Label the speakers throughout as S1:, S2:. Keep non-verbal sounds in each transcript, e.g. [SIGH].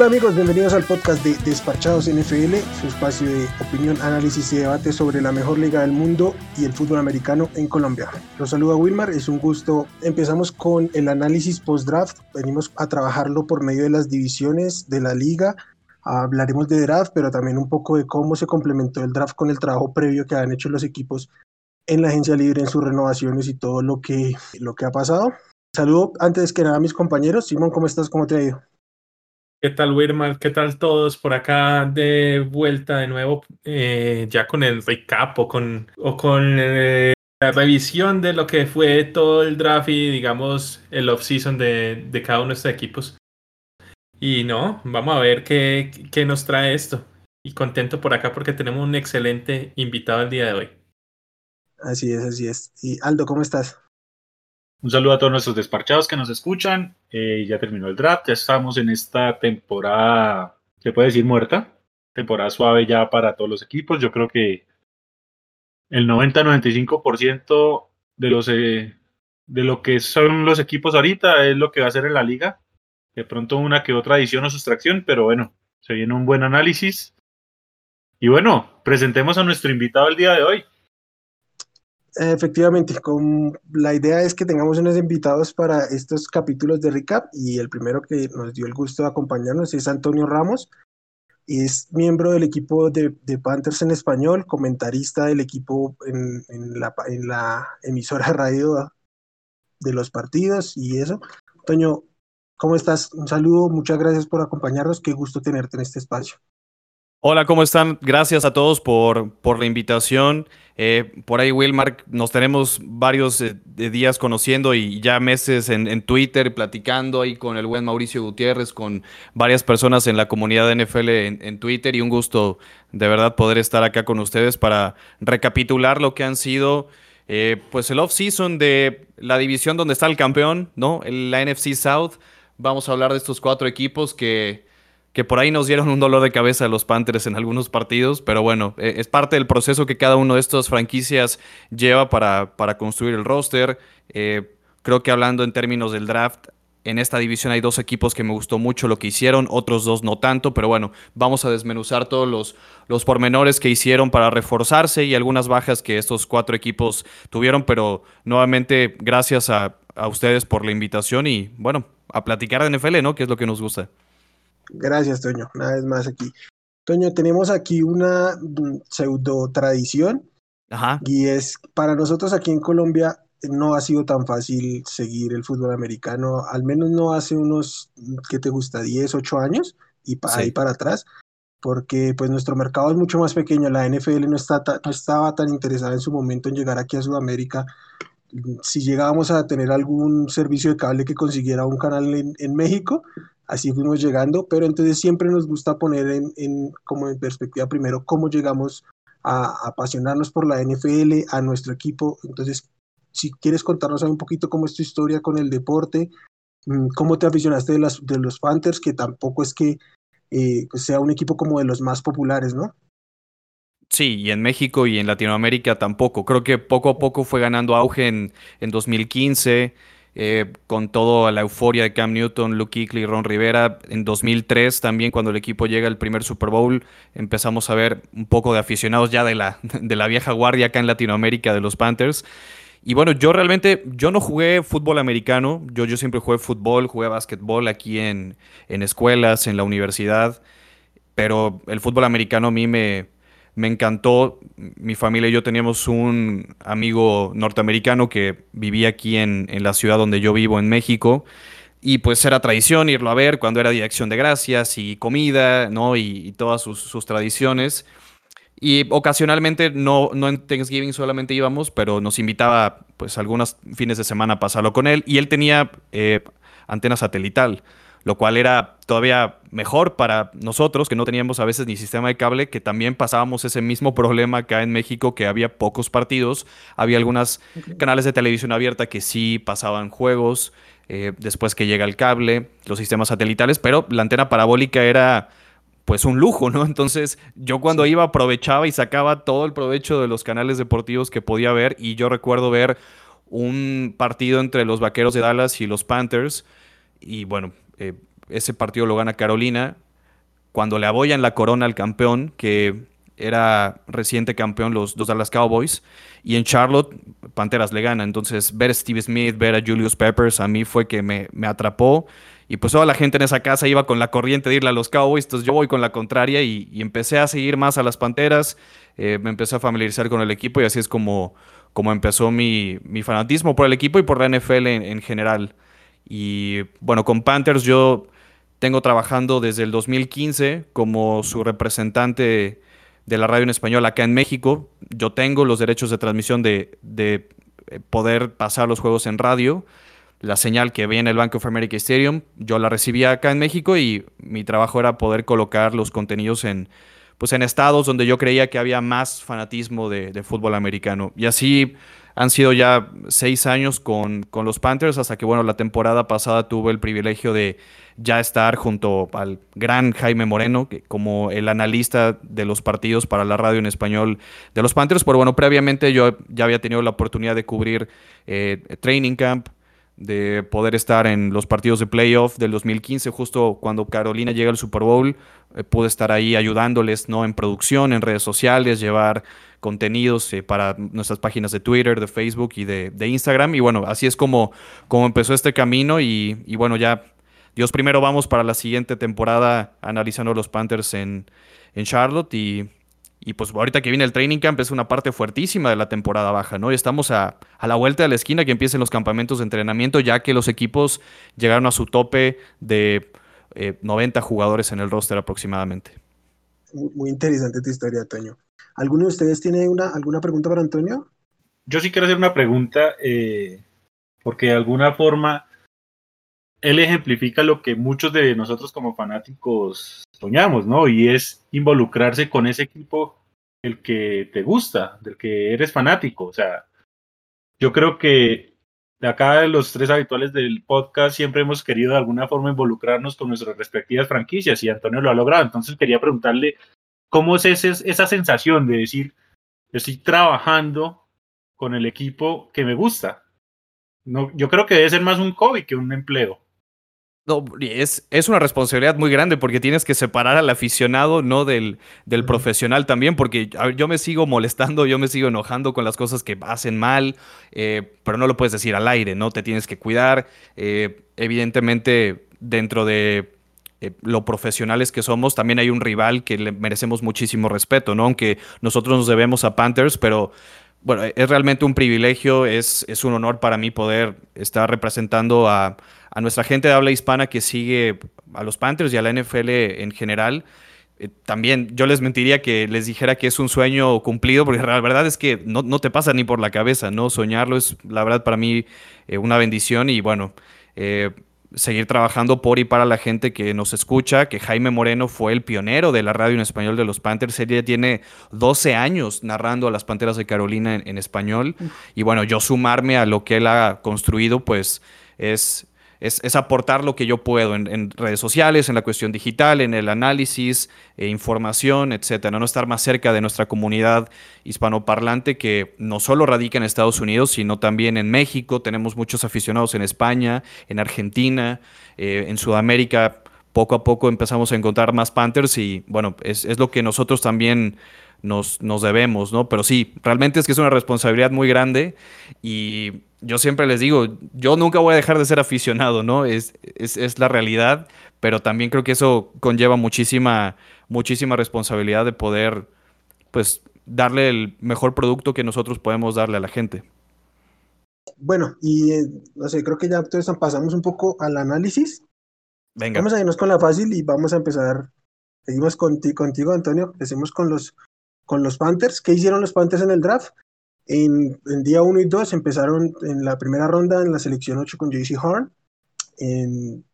S1: Hola amigos, bienvenidos al podcast de Despachados NFL, su espacio de opinión, análisis y debate sobre la mejor liga del mundo y el fútbol americano en Colombia. Los saluda Wilmar, es un gusto. Empezamos con el análisis post-draft, venimos a trabajarlo por medio de las divisiones de la liga. Hablaremos de draft, pero también un poco de cómo se complementó el draft con el trabajo previo que han hecho los equipos en la agencia libre, en sus renovaciones y todo lo que, lo que ha pasado. Saludo antes que nada a mis compañeros. Simón, ¿cómo estás? ¿Cómo te ha ido?
S2: ¿Qué tal, Wirman? ¿Qué tal todos por acá de vuelta de nuevo? Eh, ya con el recap o con, o con eh, la revisión de lo que fue todo el draft y, digamos, el off-season de, de, cada uno de estos equipos. Y no, vamos a ver qué, qué nos trae esto. Y contento por acá porque tenemos un excelente invitado el día de hoy.
S1: Así es, así es. Y Aldo, ¿cómo estás?
S3: Un saludo a todos nuestros despachados que nos escuchan. Eh, ya terminó el draft, ya estamos en esta temporada, se puede decir muerta, temporada suave ya para todos los equipos. Yo creo que el 90-95% de los eh, de lo que son los equipos ahorita es lo que va a ser en la liga. De pronto una que otra adición o sustracción, pero bueno, se viene un buen análisis. Y bueno, presentemos a nuestro invitado el día de hoy.
S1: Efectivamente, la idea es que tengamos unos invitados para estos capítulos de recap y el primero que nos dio el gusto de acompañarnos es Antonio Ramos. Es miembro del equipo de, Panthers en español, comentarista del equipo en, la, en la emisora [LAUGHS] radio de los partidos y eso. Antonio, ¿cómo estás? Un saludo, muchas gracias por acompañarnos, qué gusto tenerte en este espacio.
S4: Hola, ¿cómo están? Gracias a todos por, por la invitación. Eh, por ahí, Wilmar, nos tenemos varios eh, días conociendo y ya meses en, Twitter platicando ahí con el buen Mauricio Gutiérrez, con varias personas en la comunidad de NFL en, Twitter y un gusto de verdad poder estar acá con ustedes para recapitular lo que han sido eh, pues el off-season de la división donde está el campeón, ¿no? La NFC South. Vamos a hablar de estos cuatro equipos que que por ahí nos dieron un dolor de cabeza a los Panthers en algunos partidos, pero bueno, e, es parte del proceso que cada uno de estas franquicias lleva para, para construir el roster. Eh, creo que hablando en términos del draft, en esta división hay dos equipos que me gustó mucho lo que hicieron, otros dos no tanto, pero bueno, vamos a desmenuzar todos los, los pormenores que hicieron para reforzarse y algunas bajas que estos cuatro equipos tuvieron, pero nuevamente gracias a, a ustedes por la invitación y bueno, a platicar de NFL, ¿no? Que es lo que nos gusta.
S1: Gracias, Toño. Una vez más aquí. Toño, tenemos aquí una mm, pseudo tradición. Ajá. Y es, para nosotros aquí en Colombia no ha sido tan fácil seguir el fútbol americano, al menos no hace unos, ¿qué te gusta? 10, 8 años y para ahí para atrás, porque pues nuestro mercado es mucho más pequeño, la NFL no, está no estaba tan interesada en su momento en llegar aquí a Sudamérica. Si llegábamos a tener algún servicio de cable que consiguiera un canal en, en México, así fuimos llegando, pero entonces siempre nos gusta poner en, como en perspectiva primero cómo llegamos a, apasionarnos por la NFL, a nuestro equipo. Entonces, si quieres contarnos un poquito cómo es tu historia con el deporte, mm, cómo te aficionaste de, las, de los Panthers, que tampoco es que eh, pues sea un equipo como de los más populares, ¿no?
S4: Sí, y en México y en Latinoamérica tampoco. Creo que poco a poco fue ganando auge en, en 2015. Eh, con toda la euforia de Cam Newton, Luke Kuechly, Ron Rivera. En 2003 también cuando el equipo llega al primer Super Bowl empezamos a ver un poco de aficionados ya de la, [LAUGHS] de la vieja guardia acá en Latinoamérica de los Panthers. Y bueno, yo realmente, yo no jugué fútbol americano, yo, yo siempre jugué fútbol, jugué básquetbol aquí en, en escuelas, en la universidad, pero el fútbol americano a mí me, me encantó. Mi familia y yo teníamos un amigo norteamericano que vivía aquí en, la ciudad donde yo vivo, en México. Y pues era tradición irlo a ver cuando era Dirección de Gracias y comida, ¿no? Y, todas sus, tradiciones. Y ocasionalmente, no, no en Thanksgiving solamente íbamos, pero nos invitaba pues algunos fines de semana a pasarlo con él. Y él tenía eh, antena satelital lo cual era todavía mejor para nosotros, que no teníamos a veces ni sistema de cable, que también pasábamos ese mismo problema acá en México, que había pocos partidos, había algunos canales de televisión abierta que sí pasaban juegos, eh, después que llega el cable, los sistemas satelitales, pero la antena parabólica era pues un lujo, ¿no? [LAUGHS] Entonces yo cuando iba aprovechaba y sacaba todo el provecho de los canales deportivos que podía ver y yo recuerdo ver un partido entre los Vaqueros de Dallas y los Panthers y bueno, eh, ese partido lo gana Carolina. cuando le aboyan la corona al campeón, que era reciente campeón los, dos Dallas Cowboys, y en Charlotte Panteras le gana. Entonces, ver a Steve Smith, ver a Julius Peppers, a mí fue que me, me atrapó. Y pues toda la gente en esa casa iba con la corriente de irle a los Cowboys, entonces yo voy con la contraria y, empecé a seguir más a las Panteras, eh, me empecé a familiarizar con el equipo y así es como, como empezó mi, mi fanatismo por el equipo y por la NFL en, general. Y bueno, con Panthers yo tengo trabajando desde el 2015 como su representante de la radio en español acá en México. Yo tengo los derechos de transmisión de, de eh, poder pasar los juegos en radio. La señal que veía en el Bank of America Stadium, yo la recibía acá en México y mi trabajo era poder colocar los contenidos en, pues en estados donde yo creía que había más fanatismo de, fútbol americano. Y así han sido ya seis años con, con, los Panthers, hasta que, bueno, la temporada pasada tuve el privilegio de ya estar junto al gran Jaime Moreno, que, como el analista de los partidos para la radio en español de los Panthers. Pero bueno, previamente yo ya había tenido la oportunidad de cubrir eh, Training Camp, de poder estar en los partidos de playoff del 2015, justo cuando Carolina llega al Super Bowl, eh, pude estar ahí ayudándoles ¿no? en producción, en redes sociales, llevar contenidos eh, para nuestras páginas de Twitter, de Facebook y de, Instagram. Y bueno, así es como, como empezó este camino y, y, bueno, ya Dios primero vamos para la siguiente temporada analizando los Panthers en, en Charlotte y y pues ahorita que viene el training camp es una parte fuertísima de la temporada baja, ¿no? Y estamos a, la vuelta de la esquina que empiecen los campamentos de entrenamiento, ya que los equipos llegaron a su tope de 90 eh, jugadores en el roster aproximadamente.
S1: Muy interesante tu historia, Antonio. ¿Alguno de ustedes tiene una, alguna pregunta para Antonio?
S3: Yo sí quiero hacer una pregunta, eh, porque de alguna forma él ejemplifica lo que muchos de nosotros como fanáticos soñamos, ¿no? Y es involucrarse con ese equipo el que te gusta, del que eres fanático. O sea, yo creo que de acá de los tres habituales del podcast siempre hemos querido de alguna forma involucrarnos con nuestras respectivas franquicias y Antonio lo ha logrado. Entonces quería preguntarle cómo es esa sensación de decir, estoy trabajando con el equipo que me gusta. No, yo creo que debe ser más un hobby que un empleo.
S4: No, es, es una responsabilidad muy grande porque tienes que separar al aficionado, no del, del profesional también, porque yo me sigo molestando, yo me sigo enojando con las cosas que hacen mal, eh, pero no lo puedes decir al aire, ¿no? Te tienes que cuidar. Eh, evidentemente, dentro de eh, lo profesionales que somos, también hay un rival que le merecemos muchísimo respeto, ¿no? Aunque nosotros nos debemos a Panthers, pero bueno, es realmente un privilegio, es, es un honor para mí poder estar representando a a nuestra gente de habla hispana que sigue a los Panthers y a la NFL en general. Eh, también yo les mentiría que les dijera que es un sueño cumplido, porque la verdad es que no, te pasa ni por la cabeza, ¿no? Soñarlo es, la verdad, para mí eh, una bendición y bueno, eh, seguir trabajando por y para la gente que nos escucha, que Jaime Moreno fue el pionero de la radio en español de los Panthers. Él ya tiene 12 años narrando a las Panteras de Carolina en, en español. Y bueno, yo sumarme a lo que él ha construido, pues es, es, aportar lo que yo puedo en, redes sociales, en la cuestión digital, en el análisis, e información, etcétera. No estar más cerca de nuestra comunidad hispanoparlante que no solo radica en Estados Unidos, sino también en México. Tenemos muchos aficionados en España, en Argentina, eh, en Sudamérica. Poco a poco empezamos a encontrar más Panthers y bueno, es, es lo que nosotros también nos, nos debemos, ¿no? Pero sí, realmente es que es una responsabilidad muy grande y yo siempre les digo, yo nunca voy a dejar de ser aficionado, ¿no? Es, es, la realidad, pero también creo que eso conlleva muchísima, muchísima responsabilidad de poder, pues, darle el mejor producto que nosotros podemos darle a la gente.
S1: Bueno, y eh, no sé, creo que ya entonces pasamos un poco al análisis. Venga. Vamos a irnos con la fácil y vamos a empezar. Seguimos contigo, contigo Antonio. Empecemos con los con los Panthers. ¿Qué hicieron los Panthers en el draft? En, día 1 y 2 empezaron en la primera ronda en la selección 8 con JC Horn. En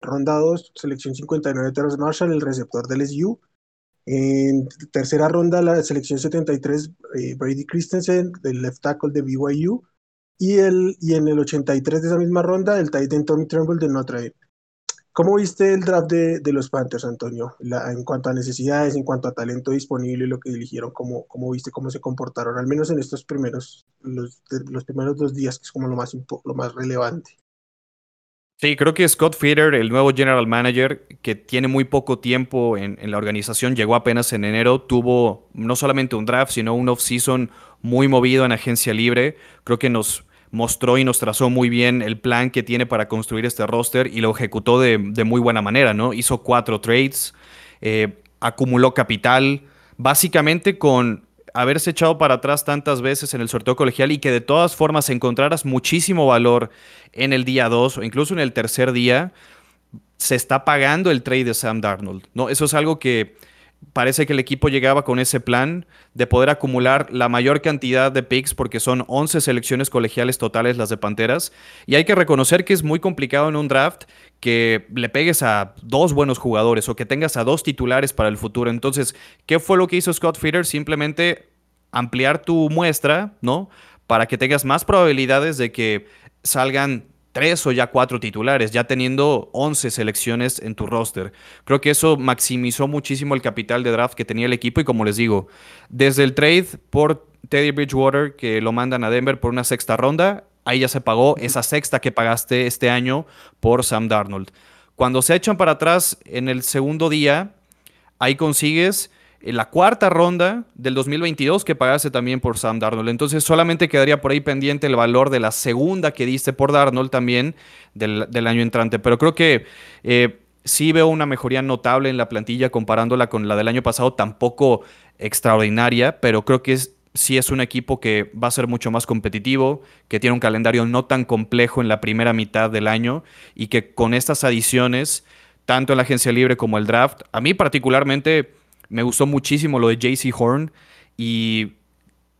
S1: ronda 2, selección 59 Terrence Marshall, el receptor del SU. En tercera ronda, la selección 73, eh, Brady Christensen, el left tackle de BYU. Y, el, y en el 83 de esa misma ronda, el tight end Tommy Tremble de Notre Dame. ¿Cómo viste el draft de, de los Panthers, Antonio? en cuanto a necesidades, en cuanto a talento disponible, lo que eligieron, ¿cómo, cómo viste cómo se comportaron? Al menos en estos primeros, los, primeros dos días, que es como lo más, lo más relevante.
S4: Sí, creo que Scott Feeder, el nuevo general manager, que tiene muy poco tiempo en, la organización, llegó apenas en enero, tuvo no solamente un draft, sino un off-season muy movido en agencia libre. Creo que nos mostró y nos trazó muy bien el plan que tiene para construir este roster y lo ejecutó de, muy buena manera, ¿no? Hizo cuatro trades, eh, acumuló capital, básicamente con haberse echado para atrás tantas veces en el sorteo colegial y que de todas formas encontraras muchísimo valor en el día 2 o incluso en el tercer día, se está pagando el trade de Sam Darnold. ¿no? Eso es algo que parece que el equipo llegaba con ese plan de poder acumular la mayor cantidad de picks porque son 11 selecciones colegiales totales las de Panteras y hay que reconocer que es muy complicado en un draft que le pegues a dos buenos jugadores o que tengas a dos titulares para el futuro. Entonces, ¿qué fue lo que hizo Scott Feeder? Simplemente ampliar tu muestra, ¿no? Para que tengas más probabilidades de que salgan tres o ya cuatro titulares, ya teniendo 11 selecciones en tu roster. Creo que eso maximizó muchísimo el capital de draft que tenía el equipo y como les digo, desde el trade por Teddy Bridgewater que lo mandan a Denver por una sexta ronda, ahí ya se pagó esa sexta que pagaste este año por Sam Darnold. Cuando se echan para atrás en el segundo día, ahí consigues en la cuarta ronda del 2022 que pagase también por Sam Darnold. Entonces solamente quedaría por ahí pendiente el valor de la segunda que diste por Darnold también del, año entrante. Pero creo que eh, sí veo una mejoría notable en la plantilla comparándola con la del año pasado, tampoco extraordinaria, pero creo que sí es un equipo que va a ser mucho más competitivo, que tiene un calendario no tan complejo en la primera mitad del año y que con estas adiciones, tanto en la agencia libre como el draft, a mí particularmente me gustó muchísimo lo de JC Horn y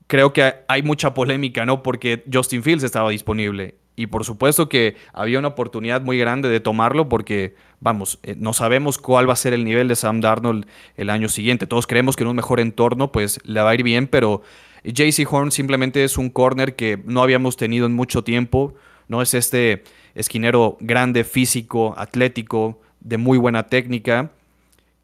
S4: creo que hay mucha polémica, ¿no? Porque Justin Fields estaba disponible. Y por supuesto que había una oportunidad muy grande de tomarlo porque, vamos, eh, no sabemos cuál va a ser el nivel de Sam Darnold el año siguiente. Todos creemos que en un mejor entorno, pues le va a ir bien, pero JC Horn simplemente es un corner que no habíamos tenido en mucho tiempo. No es este esquinero grande, físico, atlético, de muy buena técnica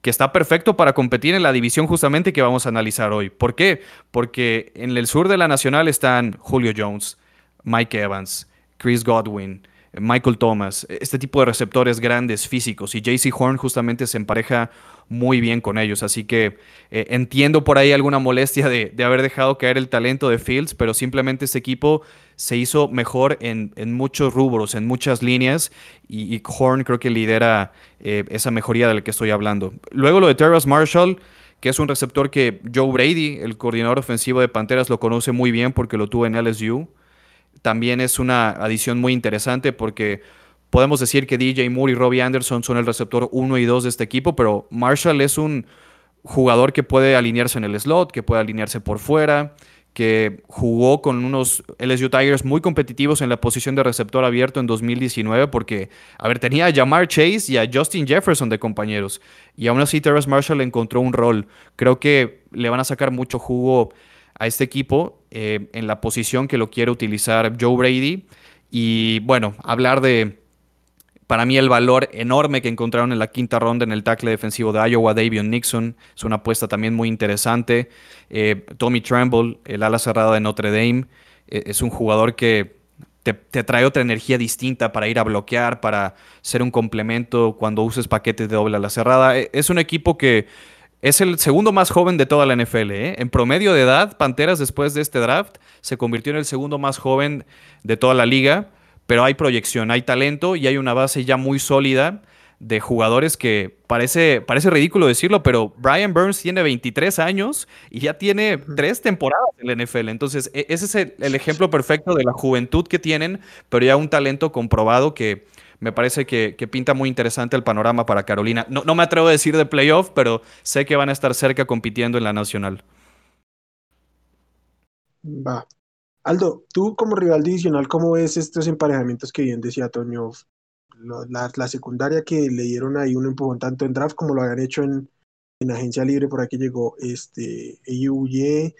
S4: que está perfecto para competir en la división justamente que vamos a analizar hoy. ¿Por qué? Porque en el sur de la Nacional están Julio Jones, Mike Evans, Chris Godwin, Michael Thomas, este tipo de receptores grandes, físicos, y JC Horn justamente se empareja muy bien con ellos. Así que eh, entiendo por ahí alguna molestia de, de, haber dejado caer el talento de Fields, pero simplemente este equipo se hizo mejor en, muchos rubros, en muchas líneas, y, Horn creo que lidera eh, esa mejoría de la que estoy hablando. Luego lo de Terrace Marshall, que es un receptor que Joe Brady, el coordinador ofensivo de Panteras, lo conoce muy bien porque lo tuvo en LSU. También es una adición muy interesante porque podemos decir que DJ Moore y Robbie Anderson son el receptor 1 y 2 de este equipo, pero Marshall es un jugador que puede alinearse en el slot, que puede alinearse por fuera, que jugó con unos LSU Tigers muy competitivos en la posición de receptor abierto en 2019 porque, a ver, tenía a Jamar Chase y a Justin Jefferson de compañeros y aún así Terrace Marshall encontró un rol. Creo que le van a sacar mucho jugo a este equipo eh, en la posición que lo quiere utilizar Joe Brady y bueno, hablar de para mí el valor enorme que encontraron en la quinta ronda en el tackle defensivo de Iowa, Davion Nixon, es una apuesta también muy interesante. Eh, Tommy Tremble, el ala cerrada de Notre Dame, eh, es un jugador que te, trae otra energía distinta para ir a bloquear, para ser un complemento cuando uses paquetes de doble ala cerrada. E, es un equipo que es el segundo más joven de toda la NFL. ¿eh? En promedio de edad, Panteras después de este draft se convirtió en el segundo más joven de toda la liga pero hay proyección, hay talento y hay una base ya muy sólida de jugadores que parece, parece ridículo decirlo, pero Brian Burns tiene 23 años y ya tiene tres temporadas en la NFL. Entonces, e, ese es el, ejemplo perfecto de la juventud que tienen, pero ya un talento comprobado que me parece que, pinta muy interesante el panorama para Carolina. No, no me atrevo a decir de playoff, pero sé que van a estar cerca compitiendo en la nacional.
S1: Va, Aldo, tú como rival divisional, ¿cómo ves estos emparejamientos que bien decía Toño? La, secundaria que le dieron ahí un empujón tanto en draft como lo habían hecho en, agencia libre, por aquí llegó este EUY.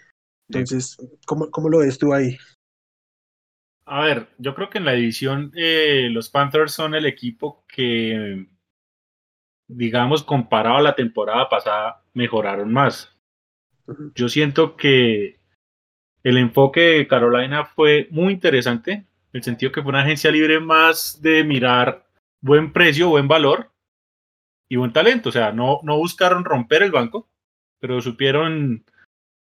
S1: Entonces, ¿cómo, ¿cómo, lo ves tú ahí?
S3: A ver, yo creo que en la división eh, los Panthers son el equipo que, digamos, comparado a la temporada pasada, mejoraron más. Yo siento que el enfoque de Carolina fue muy interesante, en el sentido que fue una agencia libre más de mirar buen precio, buen valor y buen talento. O sea, no, no buscaron romper el banco, pero supieron,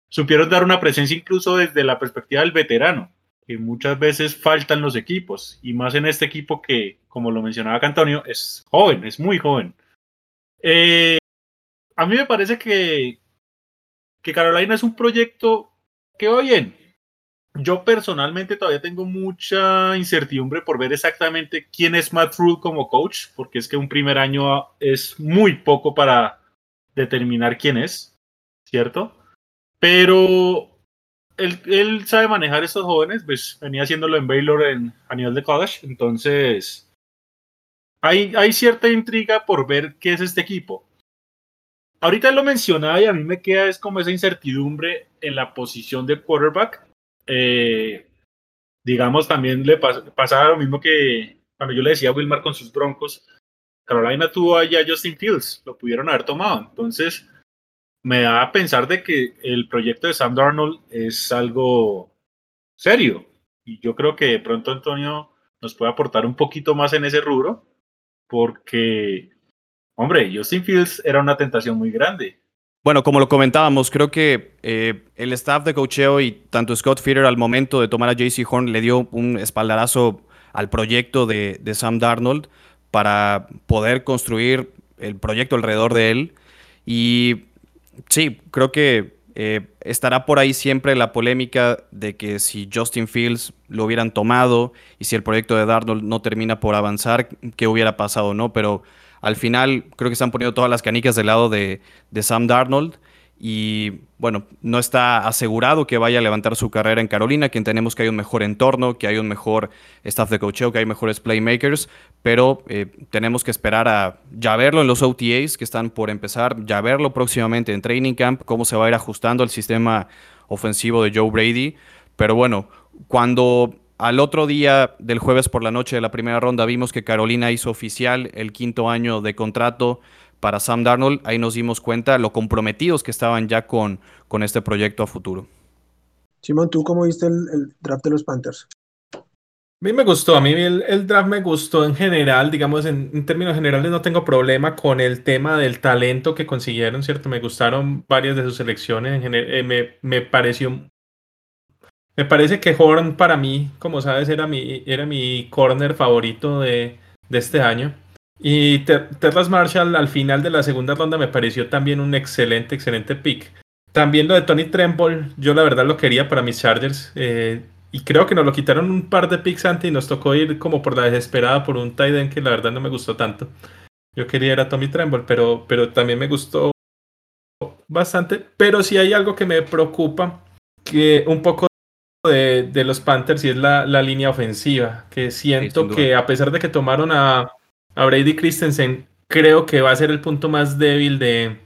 S3: supieron dar una presencia incluso desde la perspectiva del veterano, que muchas veces faltan los equipos, y más en este equipo que, como lo mencionaba Antonio, es joven, es muy joven. Eh, a mí me parece que, que Carolina es un proyecto que bien, yo personalmente todavía tengo mucha incertidumbre por ver exactamente quién es Matt Rule como coach, porque es que un primer año es muy poco para determinar quién es, ¿cierto? Pero él, sabe manejar estos jóvenes, pues venía haciéndolo en Baylor en, a nivel de college, entonces hay, hay cierta intriga por ver qué es este equipo. Ahorita lo mencionaba y a mí me queda es como esa incertidumbre en la posición de quarterback eh, digamos, también le pasaba lo mismo que cuando yo le decía a Wilmar con sus broncos, Carolina tuvo allá a Justin Fields, lo pudieron haber tomado. Entonces, me da a pensar de que el proyecto de Sam Darnold es algo serio. Y yo creo que de pronto Antonio nos puede aportar un poquito más en ese rubro, porque, hombre, Justin Fields era una tentación muy grande.
S4: Bueno, como lo comentábamos, creo que eh, el staff de cocheo y tanto Scott Feeder al momento de tomar a JC Horn le dio un espaldarazo al proyecto de, Sam Darnold para poder construir el proyecto alrededor de él. Y sí, creo que eh, estará por ahí siempre la polémica de que si Justin Fields lo hubieran tomado y si el proyecto de Darnold no termina por avanzar, ¿qué hubiera pasado? ¿no? Pero al final creo que están poniendo todas las canicas del lado de, Sam Darnold y bueno, no está asegurado que vaya a levantar su carrera en Carolina, que entendemos que hay un mejor entorno, que hay un mejor staff de coaching, que hay mejores playmakers, pero eh, tenemos que esperar a ya verlo en los OTAs que están por empezar, ya verlo próximamente en Training Camp, cómo se va a ir ajustando el sistema ofensivo de Joe Brady. Pero bueno, cuando al otro día del jueves por la noche de la primera ronda vimos que Carolina hizo oficial el quinto año de contrato para Sam Darnold. Ahí nos dimos cuenta lo comprometidos que estaban ya con, con este proyecto a futuro.
S1: Simón, ¿tú cómo viste el, draft de los Panthers?
S2: A mí me gustó, a mí el, draft me gustó en general, digamos, en, términos generales no tengo problema con el tema del talento que consiguieron, ¿cierto? Me gustaron varias de sus selecciones, en eh, me, me, pareció me parece que Horn para mí, como sabes, era mi, era mi corner favorito de, este año. Y Terras Marshall al final de la segunda ronda me pareció también un excelente, excelente pick. También lo de Tony Tremble, yo la verdad lo quería para mis Chargers. Eh, y creo que nos lo quitaron un par de picks antes y nos tocó ir como por la desesperada por un tight end que la verdad no me gustó tanto. Yo quería era Tommy Tremble, pero, pero también me gustó bastante. Pero sí hay algo que me preocupa, que un poco de, los Panthers y es la, línea ofensiva, que siento que a pesar de que tomaron a, Brady Christensen, creo que va a ser el punto más débil de,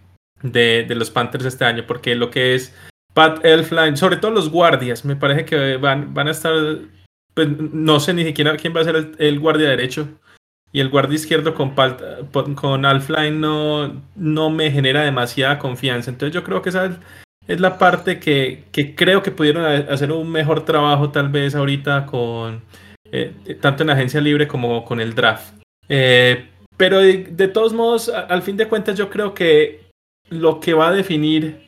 S2: de, los Panthers este año, porque lo que es Pat Elfline, sobre todo los guardias, me parece que van, van a estar, pues, no sé ni siquiera quién va a ser el, guardia derecho. Y el guardia izquierdo con, con Alfline no, no me genera demasiada confianza. Entonces yo creo que esa es la parte que, creo que pudieron hacer un mejor trabajo tal vez ahorita con eh, tanto en agencia libre como con el draft. Eh, pero de, todos modos, al fin de cuentas yo creo que lo que va a definir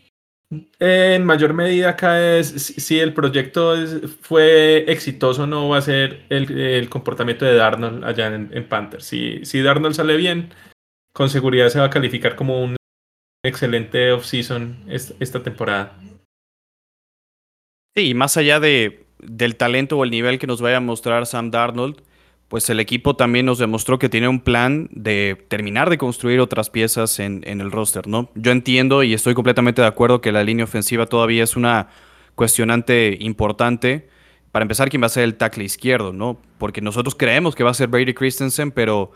S2: en mayor medida acá es si el proyecto fue exitoso o no va a ser el, comportamiento de Darnold allá en, en Panthers. Si, si Darnold sale bien, con seguridad se va a calificar como un excelente off-season esta temporada.
S4: Sí, más allá de, del talento o el nivel que nos vaya a mostrar Sam Darnold, pues el equipo también nos demostró que tiene un plan de terminar de construir otras piezas en, en, el roster, ¿no? Yo entiendo y estoy completamente de acuerdo que la línea ofensiva todavía es una cuestionante importante. Para empezar, ¿quién va a ser el tackle izquierdo, no? Porque nosotros creemos que va a ser Brady Christensen, pero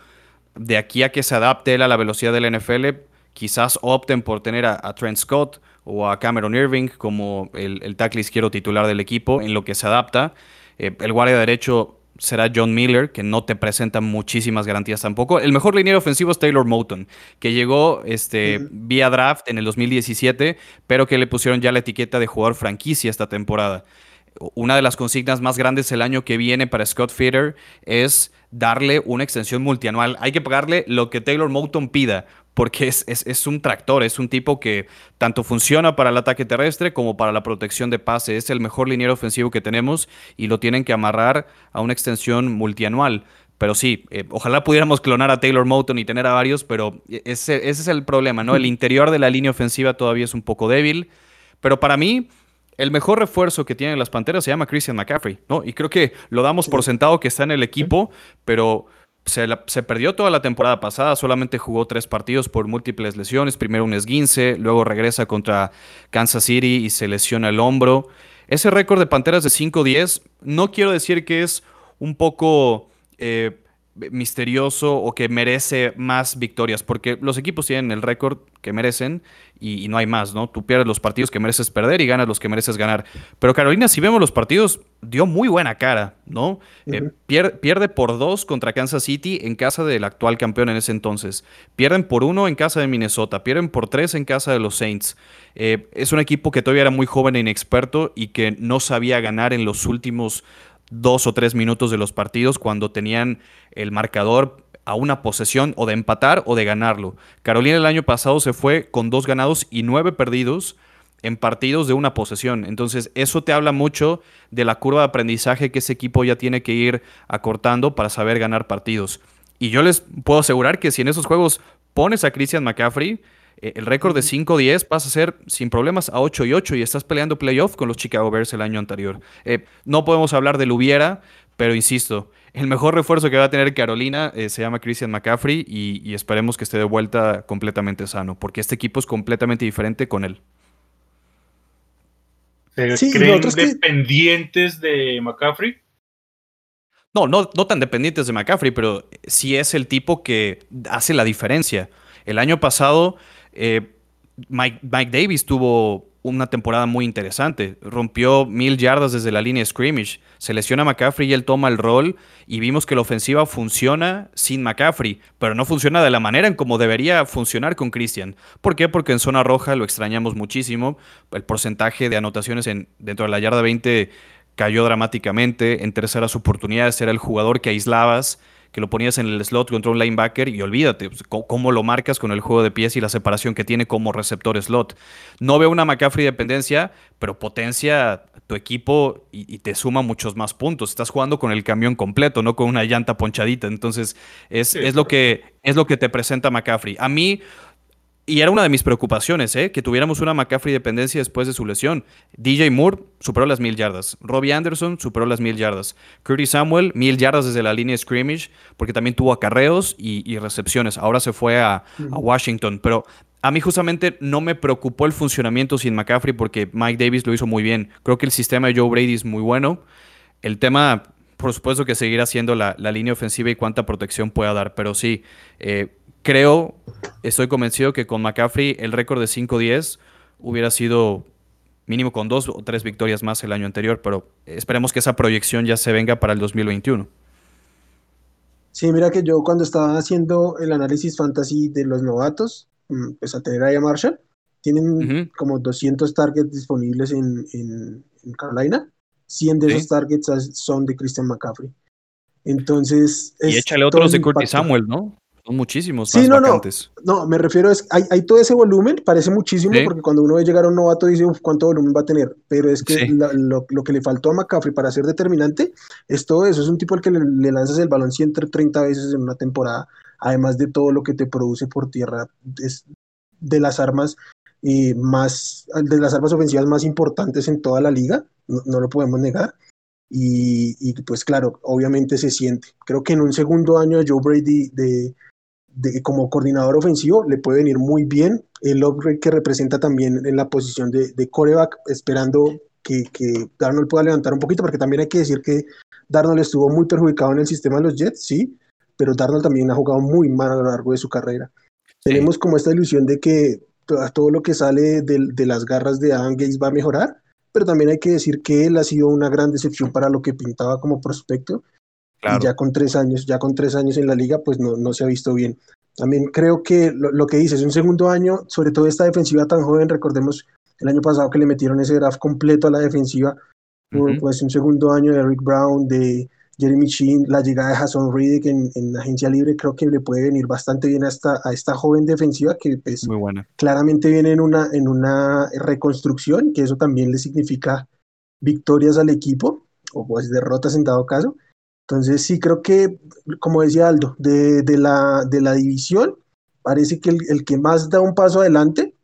S4: de aquí a que se adapte él a la velocidad del NFL, quizás opten por tener a, Trent Scott o a Cameron Irving como el, tackle izquierdo titular del equipo en lo que se adapta. Eh, el guardia derecho será John Miller, que no te presenta muchísimas garantías tampoco. El mejor liniero ofensivo es Taylor Moton, que llegó este, vía draft en el 2017, pero que le pusieron ya la etiqueta de jugador franquicia esta temporada. Una de las consignas más grandes el año que viene para Scott Fitter es darle una extensión multianual. Hay que pagarle lo que Taylor Moulton pida, porque es, es, un tractor, es un tipo que tanto funciona para el ataque terrestre como para la protección de pase. Es el mejor liniero ofensivo que tenemos y lo tienen que amarrar a una extensión multianual. Pero sí, eh, ojalá pudiéramos clonar a Taylor Moulton y tener a varios, pero ese, ese es el problema, ¿no? El [LAUGHS] interior de la línea ofensiva todavía es un poco débil. Pero para mí, el mejor refuerzo que tienen las Panteras se llama Christian McCaffrey, ¿no? Y creo que lo damos por sentado que está en el equipo, pero se, perdió toda la temporada pasada, solamente jugó tres partidos por múltiples lesiones, primero un esguince, luego regresa contra Kansas City y se lesiona el hombro. Ese récord de Panteras de 5-10, no quiero decir que es un poco... Eh, misterioso o que merece más victorias, porque los equipos tienen el récord que merecen y, no hay más, ¿no? Tú pierdes los partidos que mereces perder y ganas los que mereces ganar. Pero Carolina, si vemos los partidos, dio muy buena cara, ¿no? Eh, pierde, por dos contra Kansas City en casa del actual campeón en ese entonces. Pierden por uno en casa de Minnesota, pierden por tres en casa de los Saints. Eh, es un equipo que todavía era muy joven e inexperto y que no sabía ganar en los últimos dos o tres minutos de los partidos cuando tenían el marcador a una posesión o de empatar o de ganarlo. Carolina el año pasado se fue con dos ganados y nueve perdidos en partidos de una posesión. Entonces, eso te habla mucho de la curva de aprendizaje que ese equipo ya tiene que ir acortando para saber ganar partidos. Y yo les puedo asegurar que si en esos juegos pones a Christian McCaffrey, el récord de 5-10 pasa a ser sin problemas a 8 y 8 y estás peleando playoff con los Chicago Bears el año anterior. Eh, no podemos hablar del hubiera, pero insisto, el mejor refuerzo que va a tener Carolina eh, se llama Christian McCaffrey y, esperemos que esté de vuelta completamente sano, porque este equipo es completamente diferente con él.
S3: ¿Se creen dependientes de McCaffrey?
S4: No, no, no tan dependientes de McCaffrey, pero sí es el tipo que hace la diferencia. El año pasado eh, Mike, Davis tuvo una temporada muy interesante. Rompió mil yardas desde la línea de scrimmage. Se lesiona McCaffrey y él toma el rol. Y vimos que la ofensiva funciona sin McCaffrey, pero no funciona de la manera en como debería funcionar con Christian. ¿Por qué? Porque en zona roja lo extrañamos muchísimo. El porcentaje de anotaciones en, dentro de la yarda 20 cayó dramáticamente. En terceras oportunidades era el jugador que aislabas que lo ponías en el slot contra un linebacker y olvídate, pues, cómo lo marcas con el juego de pies y la separación que tiene como receptor slot. No veo una McCaffrey dependencia, pero potencia tu equipo y, te suma muchos más puntos. Estás jugando con el camión completo, no con una llanta ponchadita. Entonces, es, es lo, que, es lo que te presenta McCaffrey. A mí y era una de mis preocupaciones, ¿eh? que tuviéramos una McCaffrey dependencia después de su lesión. DJ Moore superó las mil yardas. Robbie Anderson superó las mil yardas. Curtis Samuel, mil yardas desde la línea de scrimmage, porque también tuvo acarreos y, recepciones. Ahora se fue a, a, Washington. Pero a mí justamente no me preocupó el funcionamiento sin McCaffrey porque Mike Davis lo hizo muy bien. Creo que el sistema de Joe Brady es muy bueno. El tema, por supuesto, que seguirá siendo la, la línea ofensiva y cuánta protección pueda dar. Pero sí, eh, creo, estoy convencido que con McCaffrey el récord de 5-10 hubiera sido mínimo con dos o tres victorias más el año anterior, pero esperemos que esa proyección ya se venga para el 2021.
S1: Sí, mira que yo cuando estaba haciendo el análisis fantasy de los novatos, mm, pues a tener ahí a Marshall, tienen como 200 targets disponibles en, en, Carolina, 100 de esos targets son de Christian McCaffrey. Entonces...
S4: Y échale otros de Curtis Samuel, ¿no? Son muchísimos sí,
S1: no, No, no, me refiero es, hay, hay todo ese volumen, parece muchísimo, porque cuando uno ve llegar a un novato dice, ¿cuánto volumen va a tener? Pero es que lo, que le faltó a McCaffrey para ser determinante es todo eso. Es un tipo al que le, lanzas el balón 130 veces en una temporada, además de todo lo que te produce por tierra. Es de las armas eh, más, de las armas ofensivas más importantes en toda la liga, no, lo podemos negar. Y, y, pues claro, obviamente se siente. Creo que en un segundo año de Joe Brady de, como coordinador ofensivo le puede venir muy bien el upgrade que representa también en la posición de, de coreback, esperando que, que, Darnold pueda levantar un poquito, porque también hay que decir que Darnold estuvo muy perjudicado en el sistema de los Jets, sí, pero Darnold también ha jugado muy mal a lo largo de su carrera. Tenemos como esta ilusión de que todo lo que sale de, de las garras de Adam Gates va a mejorar, pero también hay que decir que él ha sido una gran decepción para lo que pintaba como prospecto y ya con tres años, ya con tres años en la liga, pues no, no se ha visto bien. También creo que lo, que dices, un segundo año, sobre todo esta defensiva tan joven, recordemos el año pasado que le metieron ese draft completo a la defensiva, pues un segundo año de Rick Brown, de Jeremy Chin, la llegada de Hassan Riddick en, en, agencia libre, creo que le puede venir bastante bien a esta, a esta joven defensiva que pues,
S4: Muy buena.
S1: claramente viene en una, en una reconstrucción, que eso también le significa victorias al equipo, o pues derrotas en dado caso. Entonces sí creo que, como decía Aldo, de, de la, de la división, parece que el, el, que más da un paso adelante,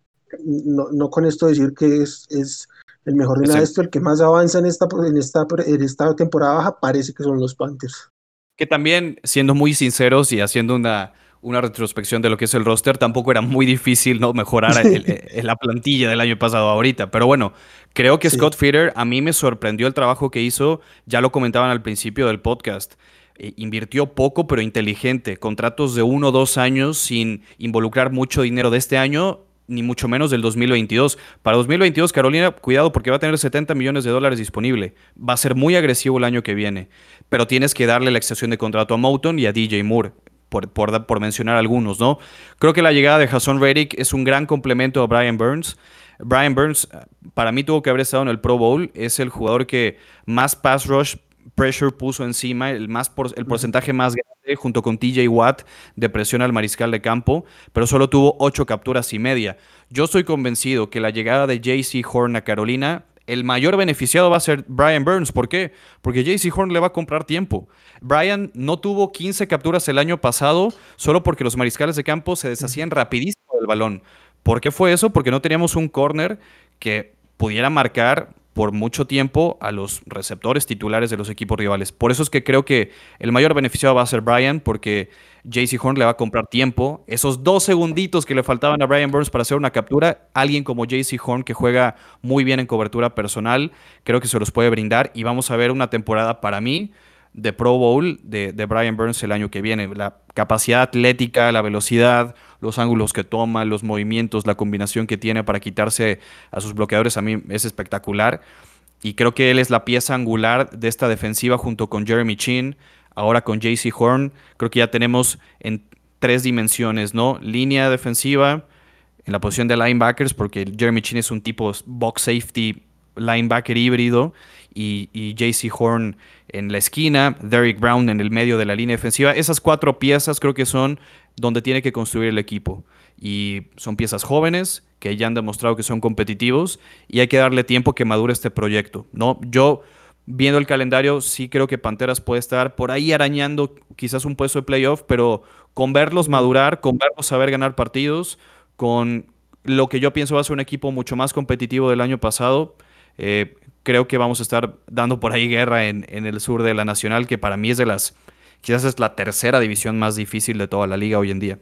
S1: no, no con esto decir que es, es el mejor de esto, el que más avanza en esta, en, esta, en esta temporada baja, parece que son los Panthers.
S4: Que también, siendo muy sinceros y haciendo una, una retrospección de lo que es el roster, tampoco era muy difícil no mejorar [LAUGHS] la plantilla del año pasado ahorita. Pero bueno, creo que Scott Feeder a mí me sorprendió el trabajo que hizo, ya lo comentaban al principio del podcast. Eh, invirtió poco pero inteligente, contratos de uno o dos años sin involucrar mucho dinero de este año ni mucho menos del 2022. Para 2022, Carolina, cuidado porque va a tener 70 millones de dólares disponible. Va a ser muy agresivo el año que viene, pero tienes que darle la extensión de contrato a Mouton y a DJ Moore. Por, por, mencionar algunos, ¿no? Creo que la llegada de Hassan Reddick es un gran complemento a Brian Burns. Brian Burns, para mí, tuvo que haber estado en el Pro Bowl. Es el jugador que más pass rush pressure puso encima, el, más el porcentaje más grande junto con TJ Watt de presión al mariscal de campo, pero solo tuvo ocho capturas y media. Yo estoy convencido que la llegada de JC Horn a Carolina, el mayor beneficiado va a ser Brian Burns. ¿Por qué? Porque JC Horn le va a comprar tiempo. Brian no tuvo 15 capturas el año pasado solo porque los mariscales de campo se deshacían rapidísimo del balón. ¿Por qué fue eso? Porque no teníamos un corner que pudiera marcar por mucho tiempo a los receptores titulares de los equipos rivales. Por eso es que creo que el mayor beneficiado va a ser Brian, porque JC Horn le va a comprar tiempo. Esos dos segunditos que le faltaban a Brian Burns para hacer una captura, alguien como JC Horn que juega muy bien en cobertura personal, creo que se los puede brindar y vamos a ver una temporada para mí de Pro Bowl de, de Brian Burns el año que viene. La capacidad atlética, la velocidad, los ángulos que toma, los movimientos, la combinación que tiene para quitarse a sus bloqueadores, a mí es espectacular. Y creo que él es la pieza angular de esta defensiva junto con Jeremy Chin, ahora con JC Horn. Creo que ya tenemos en tres dimensiones, ¿no? Línea defensiva, en la posición de linebackers, porque Jeremy Chin es un tipo box safety linebacker híbrido y, y JC Horn en la esquina, Derrick Brown en el medio de la línea defensiva. Esas cuatro piezas creo que son donde tiene que construir el equipo. Y son piezas jóvenes que ya han demostrado que son competitivos y hay que darle tiempo que madure este proyecto. ¿no? Yo, viendo el calendario, sí creo que Panteras puede estar por ahí arañando quizás un puesto de playoff, pero con verlos madurar, con verlos saber ganar partidos, con lo que yo pienso va a ser un equipo mucho más competitivo del año pasado, eh, creo que vamos a estar dando por ahí guerra en, en el sur de la Nacional, que para mí es de las quizás es la tercera división más difícil de toda la liga hoy en día.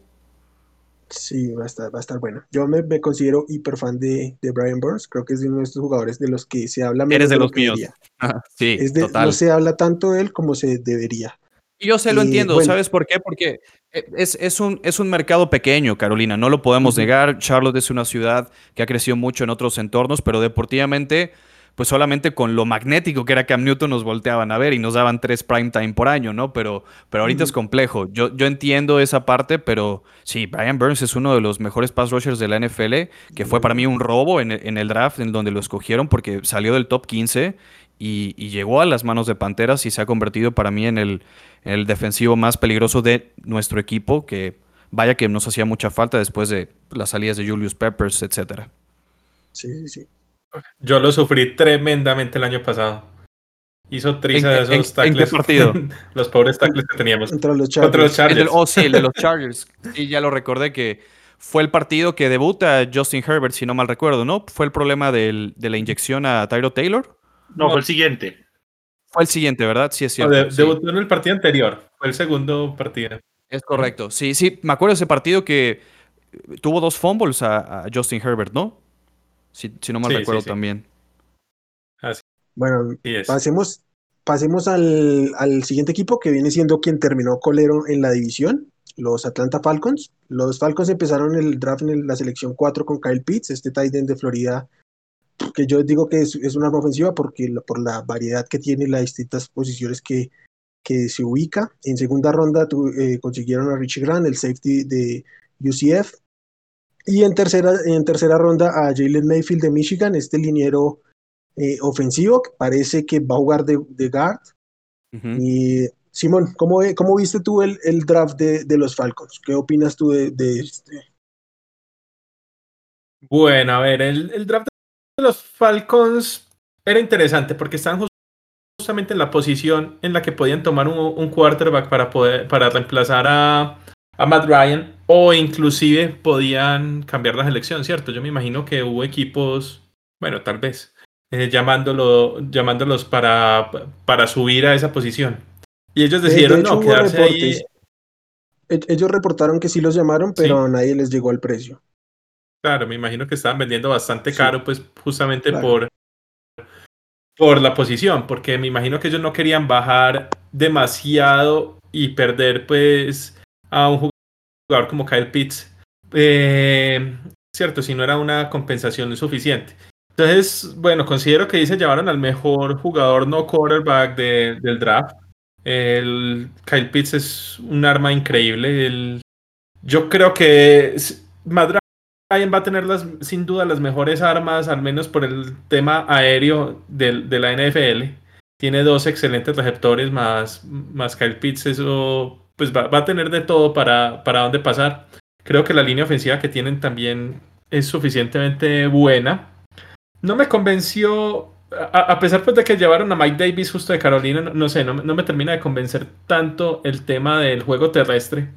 S1: Sí, va a estar, va a estar bueno. Yo me, considero hiper fan de, de, Brian Burns. Creo que es uno de estos jugadores de los que se habla
S4: menos. Eres de, los míos. [LAUGHS] sí,
S1: No se habla tanto de él como se debería.
S4: Yo sé, lo entiendo. ¿Sabes por qué? Porque es, es, un, es un mercado pequeño, Carolina. No lo podemos negar. Charlotte es una ciudad que ha crecido mucho en otros entornos, pero deportivamente pues solamente con lo magnético que era Cam Newton nos volteaban a ver y nos daban tres prime time por año, ¿no? Pero, pero ahorita es complejo. Yo, yo entiendo esa parte, pero sí, Brian Burns es uno de los mejores pass rushers de la NFL, que fue para mí un robo en, el draft en donde lo escogieron porque salió del top 15 y, llegó a las manos de Panteras y se ha convertido para mí en el, el defensivo más peligroso de nuestro equipo, que vaya que nos hacía mucha falta después de las salidas de Julius Peppers, etcétera.
S1: Sí, sí, sí.
S2: Yo lo sufrí tremendamente el año pasado. Hizo triza de esos tackles.
S4: partido? [LAUGHS]
S2: los pobres tackles que teníamos.
S1: Contra los Chargers.
S4: oh, sí, el de los Chargers. y ya lo recordé que fue el partido que debuta Justin Herbert, si no mal recuerdo, ¿no? ¿Fue el problema de la inyección a Tyro Taylor?
S3: No, fue el siguiente.
S4: Fue el siguiente, ¿verdad? Sí, es cierto.
S2: Debutó en el partido anterior. Fue el segundo partido.
S4: Es correcto. Sí, sí. Me acuerdo de ese partido que tuvo dos fumbles a Justin Herbert, ¿no? Si, no mal recuerdo también.
S1: Bueno, pasemos, pasemos al, siguiente equipo que viene siendo quien terminó colero en la división, los Atlanta Falcons. Los Falcons empezaron el draft en la selección 4 con Kyle Pitts, este tight end de Florida, que yo digo que es, una arma ofensiva porque por la variedad que tiene, las distintas posiciones que, que se ubica. En segunda ronda eh, consiguieron a Richie Grant, el safety de UCF, y en tercera, en tercera ronda a Jalen Mayfield de Michigan, este liniero eh, ofensivo, que parece que va a jugar de, guard. Y Simón, ¿cómo, ¿cómo, viste tú el, el draft de, los Falcons? ¿Qué opinas tú de, este?
S2: Bueno, a ver, el, el, draft de los Falcons era interesante porque están justamente en la posición en la que podían tomar un, un quarterback para, poder, para reemplazar a, a Matt Ryan o inclusive podían cambiar la selección, ¿cierto? Yo me imagino que hubo equipos, bueno, tal vez, eh, llamándolo, llamándolos para, para subir a esa posición. Y ellos decidieron no, quedarse ahí.
S1: E-, ellos reportaron que sí los llamaron, pero a nadie les llegó al precio.
S2: Claro, me imagino que estaban vendiendo bastante caro, pues justamente por, por la posición, porque me imagino que ellos no querían bajar demasiado y perder pues a un jugador como Kyle Pitts, eh, cierto, si no era una compensación suficiente. Entonces, bueno, considero que ahí se llevaron al mejor jugador no quarterback del draft. El Kyle Pitts es un arma increíble. Yo creo que Matt Ryan va a tener las, sin duda las mejores armas, al menos por el tema aéreo de, de la NFL. Tiene dos excelentes receptores más, más Kyle Pitts. Eso pues va, a tener de todo para, para dónde pasar. Creo que la línea ofensiva que tienen también es suficientemente buena. No me convenció, a, pesar pues, de que llevaron a Mike Davis justo de Carolina, no, sé, no, me termina de convencer tanto el tema del juego terrestre.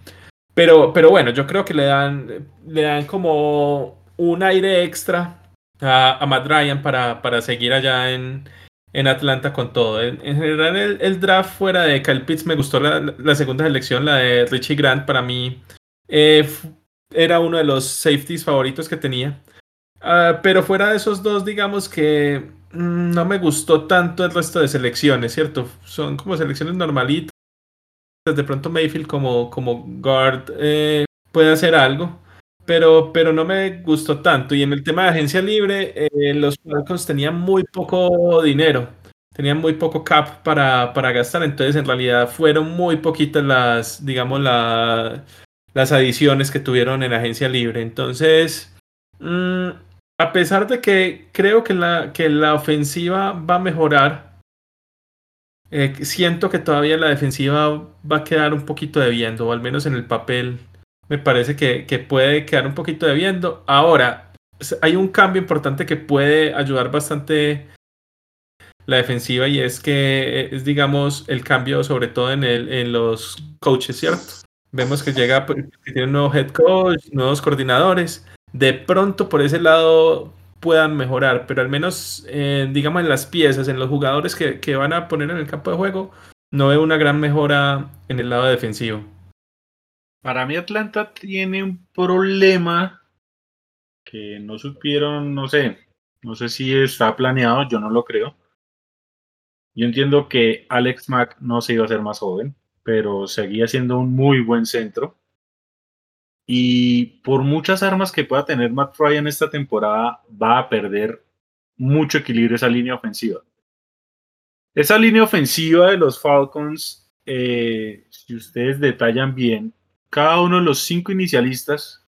S2: Pero, pero bueno, yo creo que le dan, le dan como un aire extra a, a Matt Ryan para, para seguir allá en, en Atlanta con todo. En, general, el, draft fuera de Kyle Pitts me gustó la, segunda selección, la de Richie Grant. Para mí eh, era uno de los safeties favoritos que tenía. Ah, pero fuera de esos dos, digamos que mm, no me gustó tanto el resto de selecciones, ¿cierto? Son como selecciones normalitas. De pronto Mayfield como, como guard eh, puede hacer algo pero, pero no me gustó tanto. Y en el tema de agencia libre, eh, los Falcons tenían muy poco dinero, tenían muy poco cap para, para gastar, entonces en realidad fueron muy poquitas las, digamos, la, las adiciones que tuvieron en agencia libre. Entonces, mm, a pesar de que creo que la, que la ofensiva va a mejorar, eh, siento que todavía la defensiva va a quedar un poquito debiendo, o al menos en el papel me parece que, puede quedar un poquito debiendo. Ahora, hay un cambio importante que puede ayudar bastante la defensiva y es que es, digamos, el cambio sobre todo en, el, en los coaches, ¿cierto? Vemos que llega, pues, que tiene un nuevo head coach, nuevos coordinadores. De pronto por ese lado puedan mejorar, pero al menos, eh, digamos, en las piezas, en los jugadores que, que van a poner en el campo de juego, no veo una gran mejora en el lado defensivo.
S3: Para mí Atlanta tiene un problema que no supieron, no sé, no sé si está planeado, yo no lo creo. Yo entiendo que Alex Mack no se iba a ser más joven, pero seguía siendo un muy buen centro. Y por muchas armas que pueda tener Matt Ryan esta temporada, va a perder mucho equilibrio esa línea ofensiva. Esa línea ofensiva de los Falcons, eh, si ustedes detallan bien, cada uno de los cinco inicialistas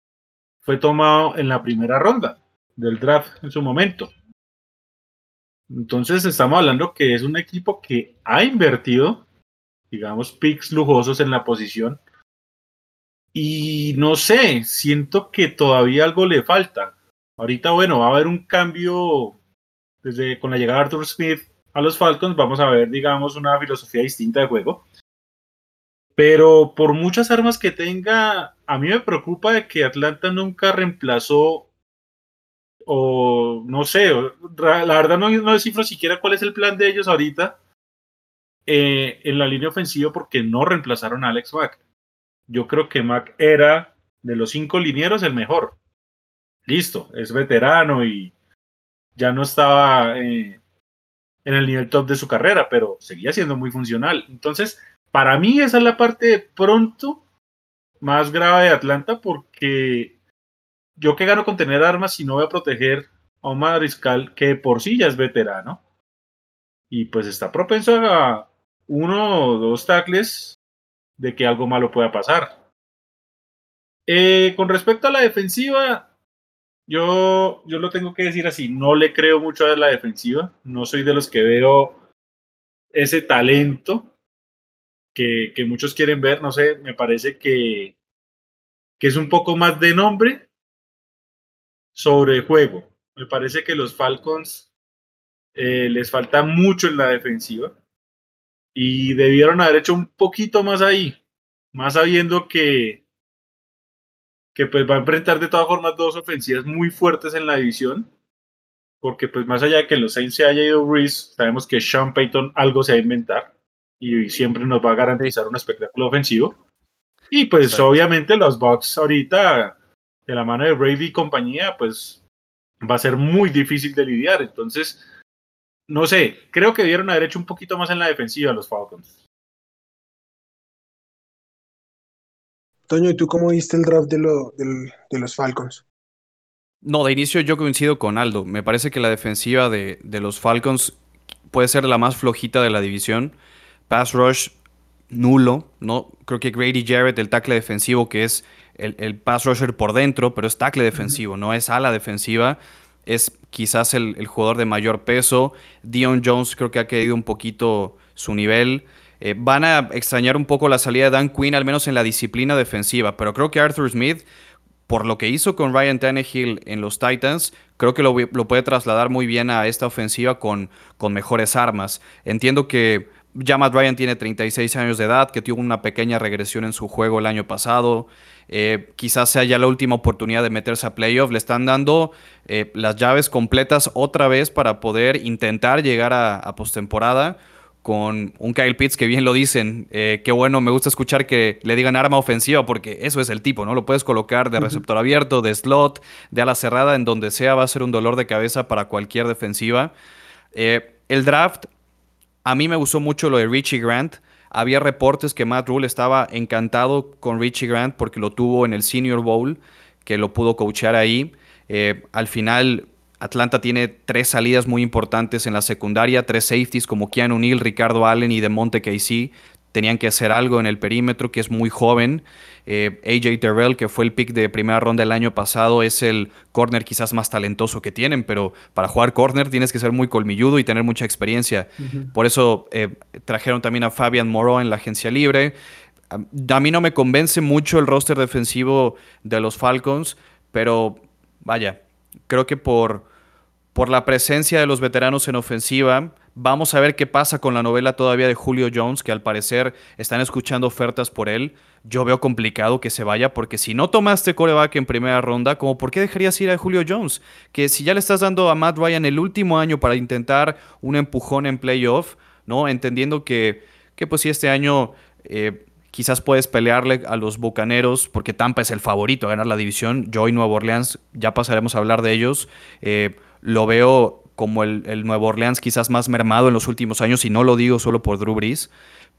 S3: fue tomado en la primera ronda del draft en su momento. Entonces estamos hablando que es un equipo que ha invertido, digamos, picks lujosos en la posición. Y no sé, siento que todavía algo le falta. Ahorita, bueno, va a haber un cambio desde con la llegada de Arthur Smith a los Falcons. Vamos a ver, digamos, una filosofía distinta de juego. Pero por muchas armas que tenga, a mí me preocupa de que Atlanta nunca reemplazó o no sé, la verdad no, no descifro siquiera cuál es el plan de ellos ahorita eh, en la línea ofensiva porque no reemplazaron a Alex Mack. Yo creo que Mack era de los cinco linieros el mejor. Listo, es veterano y ya no estaba eh, en el nivel top de su carrera, pero seguía siendo muy funcional. Entonces, para mí esa es la parte de pronto más grave de Atlanta porque yo que gano con tener armas si no voy a proteger a un mariscal que por sí ya es veterano y pues está propenso a uno o dos tackles de que algo malo pueda pasar. Eh, con respecto a la defensiva, Yo, yo lo tengo que decir así, no le creo mucho a la defensiva, no soy de los que veo ese talento que, muchos quieren ver, no sé, me parece que, que es un poco más de nombre sobre juego. Me parece que los Falcons eh, les falta mucho en la defensiva y debieron haber hecho un poquito más ahí, más sabiendo que, que pues va a enfrentar de todas formas dos ofensivas muy fuertes en la división, porque pues más allá de que los Saints se haya ido sabemos que Sean Payton algo se va a inventar y siempre nos va a garantizar un espectáculo ofensivo. Y pues obviamente los Bucks ahorita, de la mano de Brady y compañía, pues va a ser muy difícil de lidiar. Entonces, no sé, creo que dieron haber hecho un poquito más en la defensiva los Falcons.
S1: Toño, ¿y tú cómo viste el draft de, de los Falcons?
S4: No, de inicio yo coincido con Aldo. Me parece que la defensiva de, de, los Falcons puede ser la más flojita de la división. Pass rush nulo, ¿no? Creo que Grady Jarrett, el tackle defensivo, que es el, el pass rusher por dentro, pero es tackle defensivo, no es ala defensiva es quizás el, jugador de mayor peso. Dion Jones creo que ha caído un poquito su nivel. Eh, van a extrañar un poco la salida de Dan Quinn, al menos en la disciplina defensiva, pero creo que Arthur Smith, por lo que hizo con Ryan Tannehill en los Titans, creo que lo, puede trasladar muy bien a esta ofensiva con, con mejores armas. Entiendo que ya Matt Ryan tiene 36 años de edad, que tuvo una pequeña regresión en su juego el año pasado. Eh, quizás sea ya la última oportunidad de meterse a playoff. Le están dando eh, las llaves completas otra vez para poder intentar llegar a, postemporada con un Kyle Pitts que bien lo dicen. Eh, qué bueno, me gusta escuchar que le digan arma ofensiva porque eso es el tipo, ¿no? Lo puedes colocar de receptor abierto, de slot, de ala cerrada, en donde sea, va a ser un dolor de cabeza para cualquier defensiva. el draft, a mí me gustó mucho lo de Richie Grant. Había reportes que Matt Rule estaba encantado con Richie Grant porque lo tuvo en el Senior Bowl, que lo pudo coachear ahí. Eh, al final, Atlanta tiene tres salidas muy importantes en la secundaria, tres safeties como Keanu Neal, Ricardo Allen y Demonte Casey. Tenían que hacer algo en el perímetro, que es muy joven. Eh, AJ Terrell, que fue el pick de primera ronda el año pasado, es el corner quizás más talentoso que tienen, pero para jugar corner tienes que ser muy colmilludo y tener mucha experiencia. Por eso eh, trajeron también a Fabian Moreau en la agencia libre. A mí no me convence mucho el roster defensivo de los Falcons, pero vaya, creo que por, por la presencia de los veteranos en ofensiva, Vamos a ver qué pasa con la novela todavía de Julio Jones, que al parecer están escuchando ofertas por él. Yo veo complicado que se vaya, porque si no tomaste coreback en primera ronda, como por qué dejarías ir a Julio Jones? Que si ya le estás dando a Matt Ryan el último año para intentar un empujón en playoff, ¿no? Entendiendo que, que pues si este año eh, quizás puedes pelearle a los Bucaneros, porque Tampa es el favorito a ganar la división. Yo y Nueva Orleans, ya pasaremos a hablar de ellos. Eh, lo veo como el, el Nuevo Orleans quizás más mermado en los últimos años, y no lo digo solo por Drew Brees,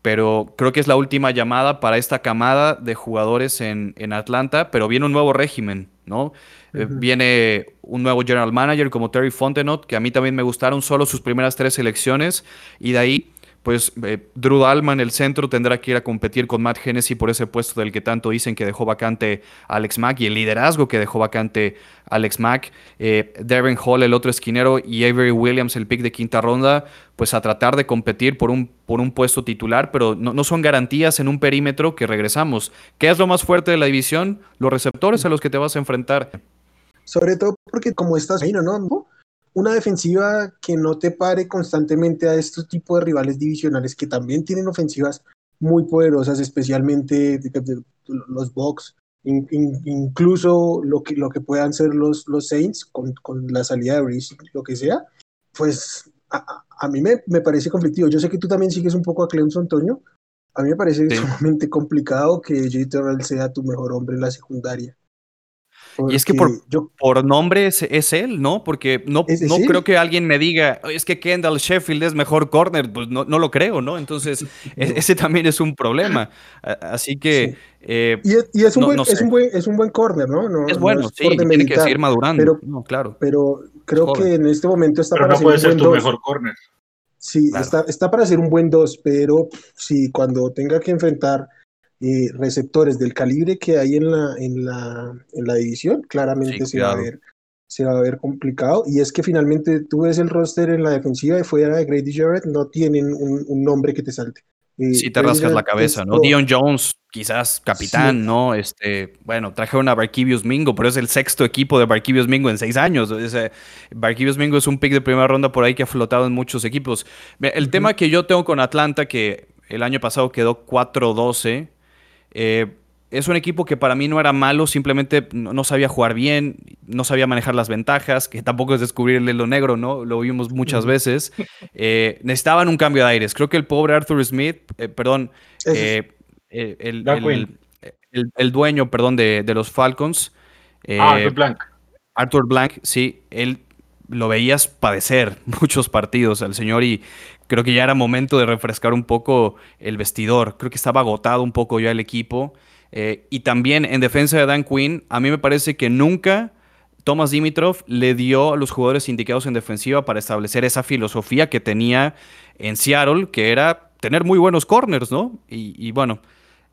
S4: pero creo que es la última llamada para esta camada de jugadores en, en Atlanta, pero viene un nuevo régimen, ¿no? Eh, viene un nuevo general manager como Terry Fontenot, que a mí también me gustaron solo sus primeras tres elecciones, y de ahí pues eh, Drew Dalman, el centro, tendrá que ir a competir con Matt Hennessy por ese puesto del que tanto dicen que dejó vacante Alex Mack y el liderazgo que dejó vacante Alex Mack. Eh, Hall, el otro esquinero, y Avery Williams, el pick de quinta ronda, pues a tratar de competir por un, por un puesto titular, pero no, no son garantías en un perímetro que regresamos. ¿Qué es lo más fuerte de la división? Los receptores a los que te vas a enfrentar.
S1: Sobre todo porque como estás ahí, ¿no? Una defensiva que no te pare constantemente a estos tipos de rivales divisionales que también tienen ofensivas muy poderosas, especialmente los Bucks, incluso lo que, lo que puedan ser los, los Saints con, con la salida de Brice, lo que sea, pues a, a mí me, me, parece conflictivo. Yo sé que tú también sigues un poco a Clemson, Antonio. A mí me parece sumamente complicado que J. Terrell sea tu mejor hombre en la secundaria
S4: y es que por, por nombre es, él, ¿no? Porque no, no creo que alguien me diga, es que Kendall Sheffield es mejor corner, pues no, no lo creo, ¿no? Entonces, [LAUGHS] [LAUGHS] e, ese también es un problema. Así que...
S1: Eh, y, es, un buen, es, un buen, es un buen corner, ¿no?
S4: es bueno, sí, tiene que seguir madurando.
S1: Pero,
S4: no, claro.
S1: pero creo que en este momento está
S3: pero para no puede ser, tu mejor corner.
S1: Sí, está, está para ser un buen 2, pero si cuando tenga que enfrentar eh, receptores del calibre que hay en la, en la, en la división, claramente se va a ver se va a ver complicado. Y es que finalmente tú ves el roster en la defensiva y fuera de Grady Jarrett, no tienen un, nombre que te salte.
S4: Eh, sí, te rascas la cabeza, ¿no? Dion Jones, quizás capitán, ¿no? Este, bueno, trajeron a Barquivius Mingo, pero es el sexto equipo de Barquivius Mingo en seis años. Ese, Barquivius Mingo es un pick de primera ronda por ahí que ha flotado en muchos equipos. El tema que yo tengo con Atlanta, que el año pasado quedó 4-12, eh, es un equipo que para mí no era malo, simplemente no sabía jugar bien, no sabía manejar las ventajas, que tampoco es descubrirle lo negro, ¿no? Lo vimos muchas veces. [LAUGHS] Eh, necesitaban un cambio de aires. Creo que el pobre Arthur Smith, eh, perdón, eh, el, el, dueño, perdón, de, los Falcons.
S3: ah, Arthur Blank.
S4: Arthur Blank, sí, él lo veías padecer [LAUGHS] muchos partidos al señor y creo que ya era momento de refrescar un poco el vestidor. Creo que estaba agotado un poco ya el equipo. Eh, y también en defensa de Dan Quinn, a mí me parece que nunca Thomas Dimitrov le dio a los jugadores indicados en defensiva para establecer esa filosofía que tenía en Seattle, que era tener muy buenos corners, ¿no? Y, bueno,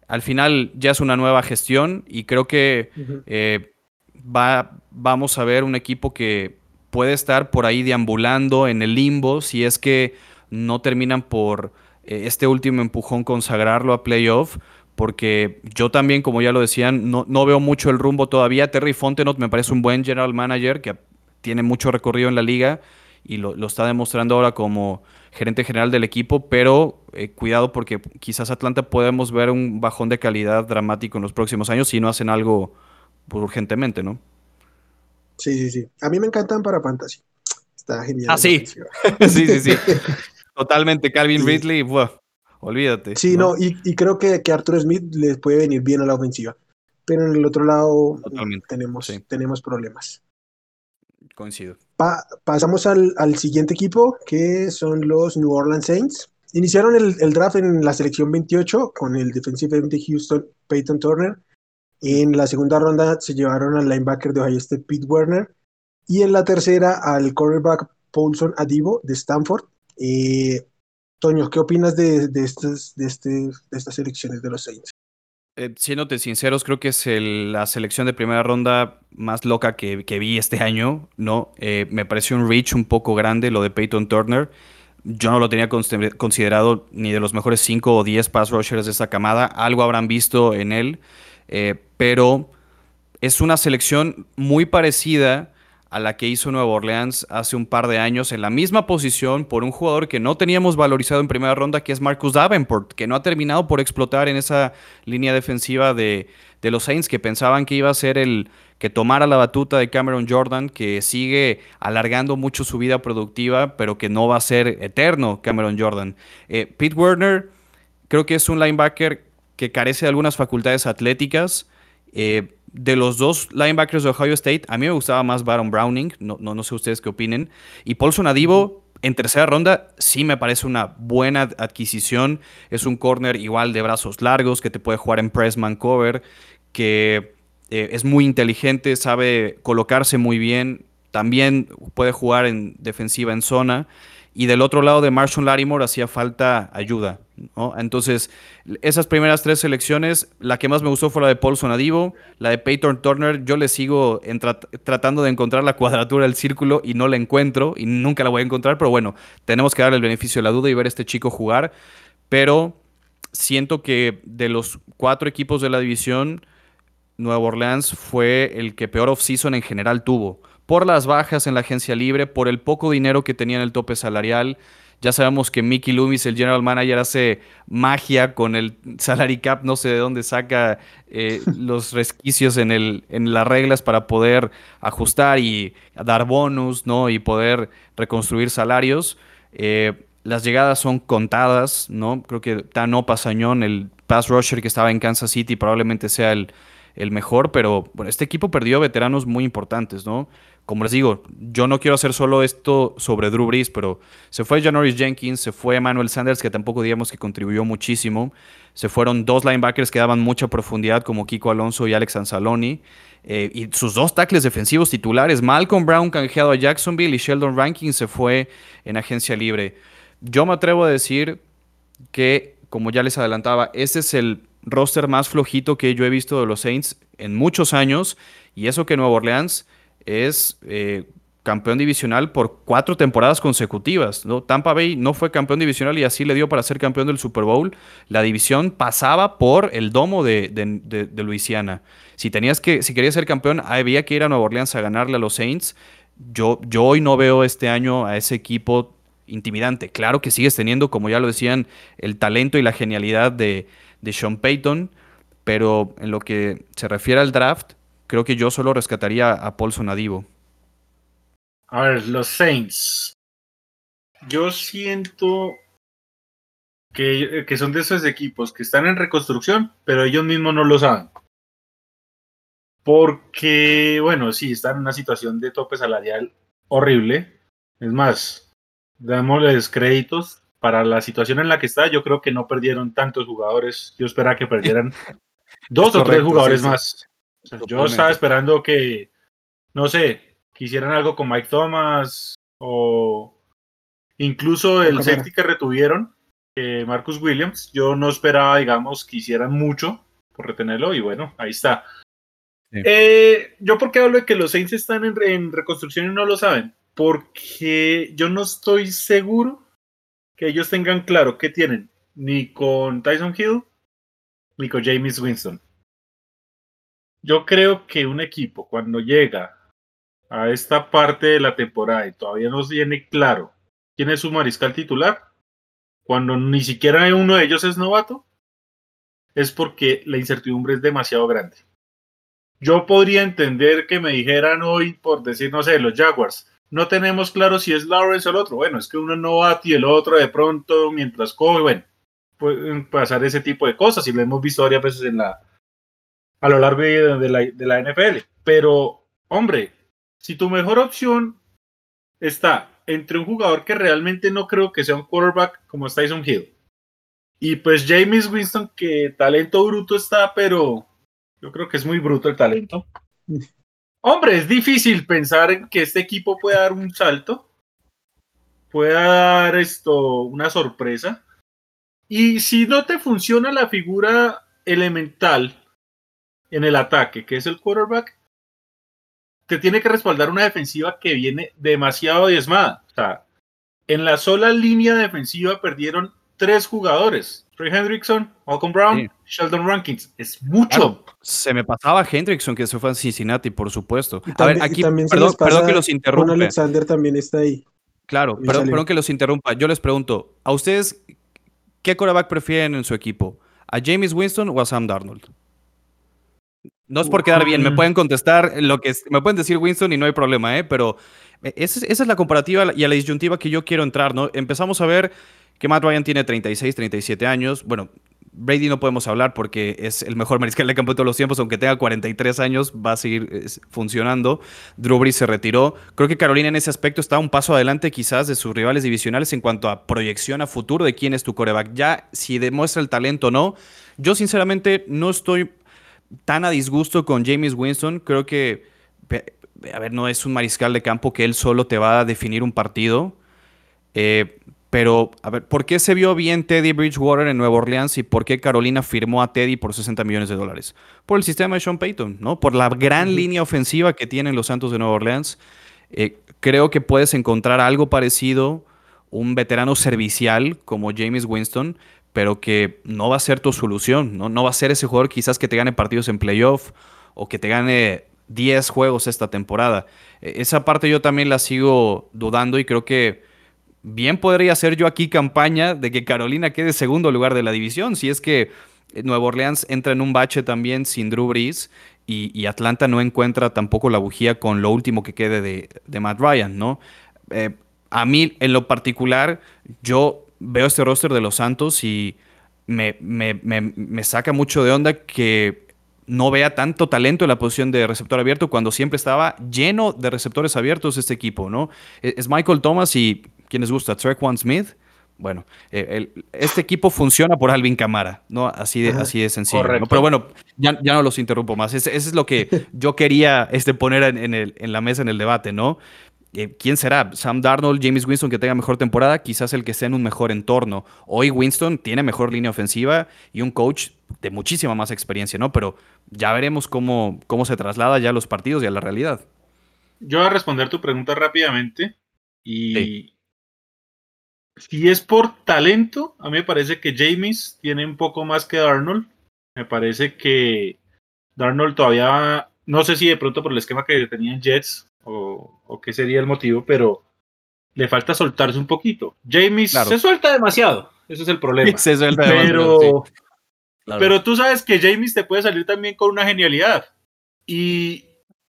S4: al final ya es una nueva gestión y creo que eh, va, vamos a ver un equipo que puede estar por ahí deambulando en el limbo si es que no terminan por eh, este último empujón consagrarlo a playoff porque yo también, como ya lo decían, no, veo mucho el rumbo todavía. Terry Fontenot me parece un buen general manager que tiene mucho recorrido en la liga y lo, está demostrando ahora como gerente general del equipo, pero eh, cuidado porque quizás Atlanta podemos ver un bajón de calidad dramático en los próximos años si no hacen algo urgentemente, ¿no?
S1: Sí, sí, sí. A mí me encantan para fantasy. Está genial.
S4: Ah, [LAUGHS] sí. sí, sí, sí. [LAUGHS] Totalmente. Calvin Ridley, Olvídate.
S1: Sí, no, y, creo que, que Arthur Smith les puede venir bien a la ofensiva. Pero en el otro lado tenemos, tenemos problemas.
S4: Coincido.
S1: pasamos al, siguiente equipo, que son los New Orleans Saints. Iniciaron el, draft en la selección 28 con el defensive end de Houston, Peyton Turner. En la segunda ronda se llevaron al linebacker de Ohio State, Pete Werner. Y en la tercera al cornerback Paulson Adivo de Stanford. Eh, Toño, ¿qué opinas de, estas, de, este, de estas elecciones de los Saints?
S4: Eh, siéndote sinceros, creo que es la selección de primera ronda más loca que, vi este año, ¿no? Eh, me pareció un reach un poco grande lo de Peyton Turner. Yo no lo tenía considerado ni de los mejores 5 o 10 pass rushers de esa camada. Algo habrán visto en él, eh, pero es una selección muy parecida a la que hizo Nueva Orleans hace un par de años en la misma posición por un jugador que no teníamos valorizado en primera ronda, que es Marcus Davenport, que no ha terminado por explotar en esa línea defensiva de, los Saints, que pensaban que iba a ser el que tomara la batuta de Cameron Jordan, que sigue alargando mucho su vida productiva, pero que no va a ser eterno Cameron Jordan. Eh, Pete Werner creo que es un linebacker que carece de algunas facultades atléticas. Eh, de los dos linebackers de Ohio State, a mí me gustaba más Baron Browning, no, no, no sé ustedes qué opinen. Y Paulson Adivo, en tercera ronda, sí me parece una buena adquisición. Es un corner igual de brazos largos, que te puede jugar en pressman cover, que eh, es muy inteligente, sabe colocarse muy bien. También puede jugar en defensiva en zona. Y del otro lado de Marshall Larimore hacía falta ayuda. Entonces, esas primeras tres selecciones, la que más me gustó fue la de Paul Sonadivo, la de Peyton Turner. Yo le sigo tratando de encontrar la cuadratura del círculo y no la encuentro y nunca la voy a encontrar. Pero bueno, tenemos que darle el beneficio de la duda y ver a este chico jugar. Pero siento que de los cuatro equipos de la división, Nueva Orleans fue el que peor off-season en general tuvo por las bajas en la agencia libre, por el poco dinero que tenía en el tope salarial. Ya sabemos que Mickey Loomis, el general manager, hace magia con el salary cap, no sé de dónde saca eh, [LAUGHS] los resquicios en, el, en las reglas para poder ajustar y dar bonus, ¿no? Y poder reconstruir salarios. Eh, las llegadas son contadas, ¿no? Creo que Tano Pasañón, el pass rusher que estaba en Kansas City, probablemente sea el, el mejor, pero bueno, este equipo perdió veteranos muy importantes, ¿no? Como les digo, yo no quiero hacer solo esto sobre Drew Brees, pero se fue Janoris Jenkins, se fue Emmanuel Sanders, que tampoco digamos que contribuyó muchísimo. Se fueron dos linebackers que daban mucha profundidad, como Kiko Alonso y Alex Anzaloni. Eh, y sus dos tackles defensivos titulares, Malcolm Brown canjeado a Jacksonville y Sheldon Rankin se fue en agencia libre. Yo me atrevo a decir que, como ya les adelantaba, este es el roster más flojito que yo he visto de los Saints en muchos años. Y eso que Nueva Orleans es eh, campeón divisional por cuatro temporadas consecutivas. ¿no? Tampa Bay no fue campeón divisional y así le dio para ser campeón del Super Bowl. La división pasaba por el domo de, de, Luisiana. Si tenías que, si querías ser campeón, había que ir a Nueva Orleans a ganarle a los Saints. Yo, yo hoy no veo este año a ese equipo intimidante. Claro que sigues teniendo, como ya lo decían, el talento y la genialidad de, de Sean Payton, pero en lo que se refiere al draft, creo que yo solo rescataría a Paul Sonadivo.
S3: A ver, los Saints. Yo siento que, que, son de esos equipos que están en reconstrucción, pero ellos mismos no lo saben. Porque, bueno, sí, están en una situación de tope salarial horrible. Es más, démosles créditos para la situación en la que está. Yo creo que no perdieron tantos jugadores. Yo esperaba que perdieran [LAUGHS] dos o tres jugadores más. Yo estaba esperando que, no sé, que hicieran algo con Mike Thomas o incluso el safety que retuvieron, Marcus Williams, yo no esperaba, digamos, que hicieran mucho por retenerlo y bueno, ahí está. Eh, yo porque hablo de que los Saints están en, reconstrucción y no lo saben, porque yo no estoy seguro que ellos tengan claro qué tienen, ni con Tyson Hill, ni con James Winston. Yo creo que un equipo cuando llega a esta parte de la temporada y todavía no tiene claro quién es su mariscal titular, cuando ni siquiera uno de ellos es novato, es porque la incertidumbre es demasiado grande. Yo podría entender que me dijeran hoy, por decir, no sé, los Jaguars, no tenemos claro si es Lawrence o el otro. Bueno, es que uno es novato y el otro de pronto, mientras coge, bueno, pueden pasar ese tipo de cosas y lo hemos visto varias veces en la, a lo largo de la, de la NFL. Pero, hombre, si tu mejor opción está entre un jugador que realmente no creo que sea un quarterback como Tyson Hill, y pues James Winston, que talento bruto está, pero yo creo que es muy bruto el talento. Hombre, es difícil pensar en que este equipo pueda dar un salto, pueda dar esto una sorpresa. Y si no te funciona la figura elemental en el ataque, que es el quarterback, te tiene que respaldar una defensiva que viene demasiado diezmada. O sea, en la sola línea defensiva perdieron tres jugadores. Trey Hendrickson, Malcolm Brown, Sheldon Rankins. Es mucho.
S4: se me pasaba Hendrickson que se fue a Cincinnati, por supuesto. a ver, aquí, perdón, que los interrumpa.
S1: Alexander también está ahí.
S4: Claro, perdón, que los interrumpa. Yo les pregunto, ¿a ustedes qué coreback prefieren en su equipo? ¿A James Winston o a Sam Darnold? No es por quedar bien, me pueden contestar lo que me pueden decir Winston y no hay problema, ¿eh? Pero eh, esa es, la comparativa y a la disyuntiva que yo quiero entrar, ¿no? Empezamos a ver que Matt Ryan tiene 36, 37 años. Bueno, Brady no podemos hablar porque es el mejor mariscal de campo de todos los tiempos, aunque tenga 43 años, va a seguir funcionando. Drew Brees se retiró. Creo que Carolina en ese aspecto está un paso adelante quizás de sus rivales divisionales en cuanto a proyección a futuro de quién es tu coreback. Ya si demuestra el talento o no, yo sinceramente no estoy tan a disgusto con James Winston. Creo que, a ver, no es un mariscal de campo que él solo te va a definir un partido. Eh, pero, a ver, ¿por qué se vio bien Teddy Bridgewater en Nueva Orleans y por qué Carolina firmó a Teddy por 60 millones de dólares? Por el sistema de Sean Payton, ¿no? Por la gran línea ofensiva que tienen los Santos de Nueva Orleans. Eh, creo que puedes encontrar algo parecido, un veterano servicial como James Winston, pero que no va a ser tu solución, ¿no? No va a ser ese jugador quizás que te gane partidos en playoff o que te gane 10 juegos esta temporada. E, esa parte yo también la sigo dudando y creo que bien podría hacer yo aquí campaña de que Carolina quede segundo lugar de la división, si es que Nueva Orleans entra en un bache también sin Drew Brees y, Atlanta no encuentra tampoco la bujía con lo último que quede de, Matt Ryan, ¿no? Eh, a mí, en lo particular, yo veo este roster de los Santos y me, saca mucho de onda que no vea tanto talento en la posición de receptor abierto cuando siempre estaba lleno de receptores abiertos este equipo, ¿no? E, es Michael Thomas y quien les gusta, One Smith. Bueno, eh, este equipo funciona por Alvin Camara, ¿no? Así de, así de sencillo. Pero bueno, ya, ya, no los interrumpo más. Eso es lo que [LAUGHS] yo quería este, poner en, el, en la mesa en el debate, ¿no? Eh, ¿quién será? Sam Darnold, James Winston que tenga mejor temporada, quizás el que esté en un mejor entorno. Hoy Winston tiene mejor línea ofensiva y un coach de muchísima más experiencia, ¿no? Pero ya veremos cómo, cómo se traslada ya a los partidos y a la realidad.
S3: yo voy a responder tu pregunta rápidamente. Y si es por talento, a mí me parece que James tiene un poco más que Darnold. Me parece que Darnold todavía, no sé si de pronto por el esquema que tenían Jets o, o qué sería el motivo, pero le falta soltarse un poquito. James se suelta demasiado, eso es el problema. [LAUGHS] Se suelta pero, pero tú sabes que James te puede salir también con una genialidad. Y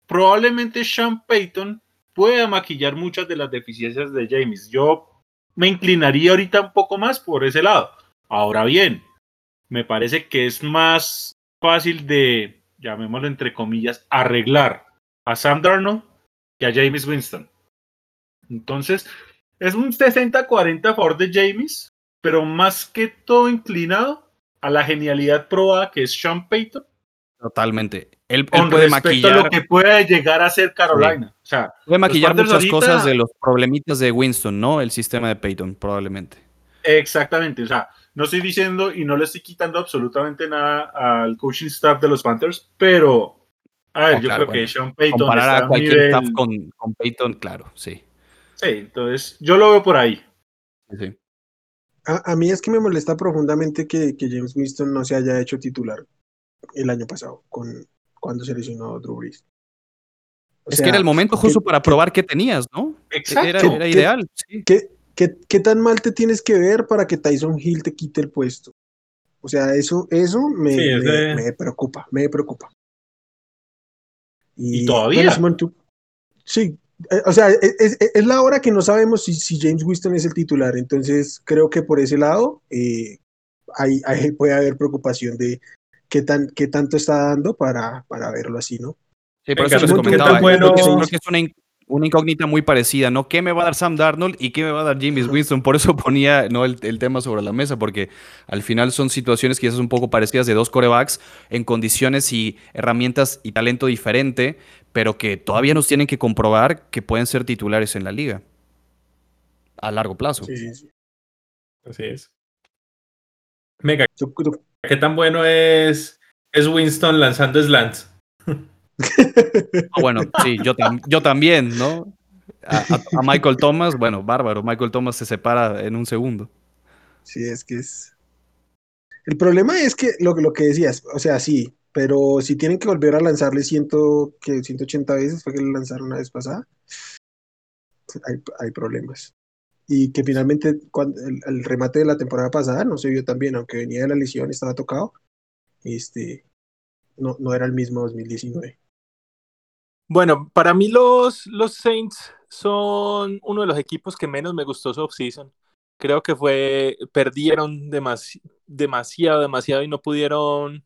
S3: probablemente Sean Payton pueda maquillar muchas de las deficiencias de James. Yo me inclinaría ahorita un poco más por ese lado. Ahora bien, me parece que es más fácil de, llamémoslo entre comillas, arreglar a Sam Darnold que a James Winston. Entonces, es un 60-40 a favor de James, pero más que todo inclinado a la genialidad probada que es Sean Payton.
S4: Totalmente. Él, puede maquillar
S3: lo que puede llegar a ser Carolina. O sea,
S4: puede maquillar muchas cosas de los problemitas de Winston, ¿no? El sistema de Payton, probablemente.
S3: Exactamente. O sea, no estoy diciendo y no le estoy quitando absolutamente nada al coaching staff de los Panthers, pero a ver, yo creo que Sean Payton.
S4: Comparar a cualquier staff con, con, Payton, claro, sí.
S3: Sí, entonces yo lo veo por ahí.
S1: Sí. A, mí es que me molesta profundamente que, que, James Winston no se haya hecho titular el año pasado, con, cuando se lesionó Drew Brees.
S4: es que era el momento justo para probar qué tenías, ¿no? Exacto. Era, ideal.
S1: ¿qué, qué, tan mal te tienes que ver para que Tyson Hill te quite el puesto? O sea, eso, eso me, me, preocupa, me preocupa.
S3: Y, todavía.
S1: sí, eh, o sea, e, es, es, la hora que no sabemos si, si, James Winston es el titular. Entonces, creo que por ese lado eh, ahí, puede haber preocupación de qué, tan, qué tanto está dando para, para verlo así, ¿no?
S4: Sí, por eso les comentaba. Bueno... Creo que es una, una, incógnita muy parecida, ¿no? ¿Qué me va a dar Sam Darnold y qué me va a dar James Winston? Por eso [LAUGHS] ponía ¿no? el, el, tema sobre la mesa, porque al final son situaciones quizás un poco parecidas de dos corebacks en condiciones y herramientas y talento diferente, pero que todavía nos tienen que comprobar que pueden ser titulares en la liga a largo plazo.
S5: Sí, sí, sí. Así es. Mega. ¿Qué tan bueno es, es Winston lanzando slants?
S4: Ah, bueno, sí, yo, yo también, ¿no? A, Michael Thomas, bueno, bárbaro. Michael Thomas se separa en un segundo.
S1: Sí, es que es. El problema es que lo, que decías, o sea, sí, pero si tienen que volver a lanzarle ciento, que 180 veces, fue que le lanzaron una vez pasada, hay, problemas. Y que finalmente cuando el, remate de la temporada pasada no se vio tan bien, aunque venía de la lesión, estaba tocado, este, no, no era el mismo 2019.
S2: Bueno, para mí los, los Saints son uno de los equipos que menos me gustó su offseason. Creo que fue, perdieron demasiado, demasiado y no pudieron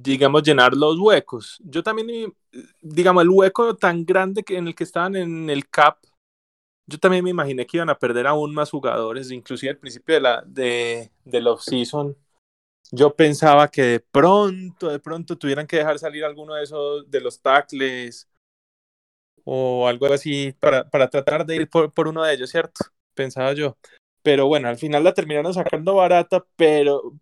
S2: digamos, llenar los huecos. Yo también, digamos, el hueco tan grande que en el que estaban en el CAP, yo también me imaginé que iban a perder aún más jugadores, inclusive al principio de la de, del off-season. Yo pensaba que de pronto, de pronto tuvieran que dejar salir alguno de esos, de los tackles o algo así para, para tratar de ir por, por uno de ellos, ¿cierto? Pensaba yo. Pero bueno, al final la terminaron sacando barata, pero,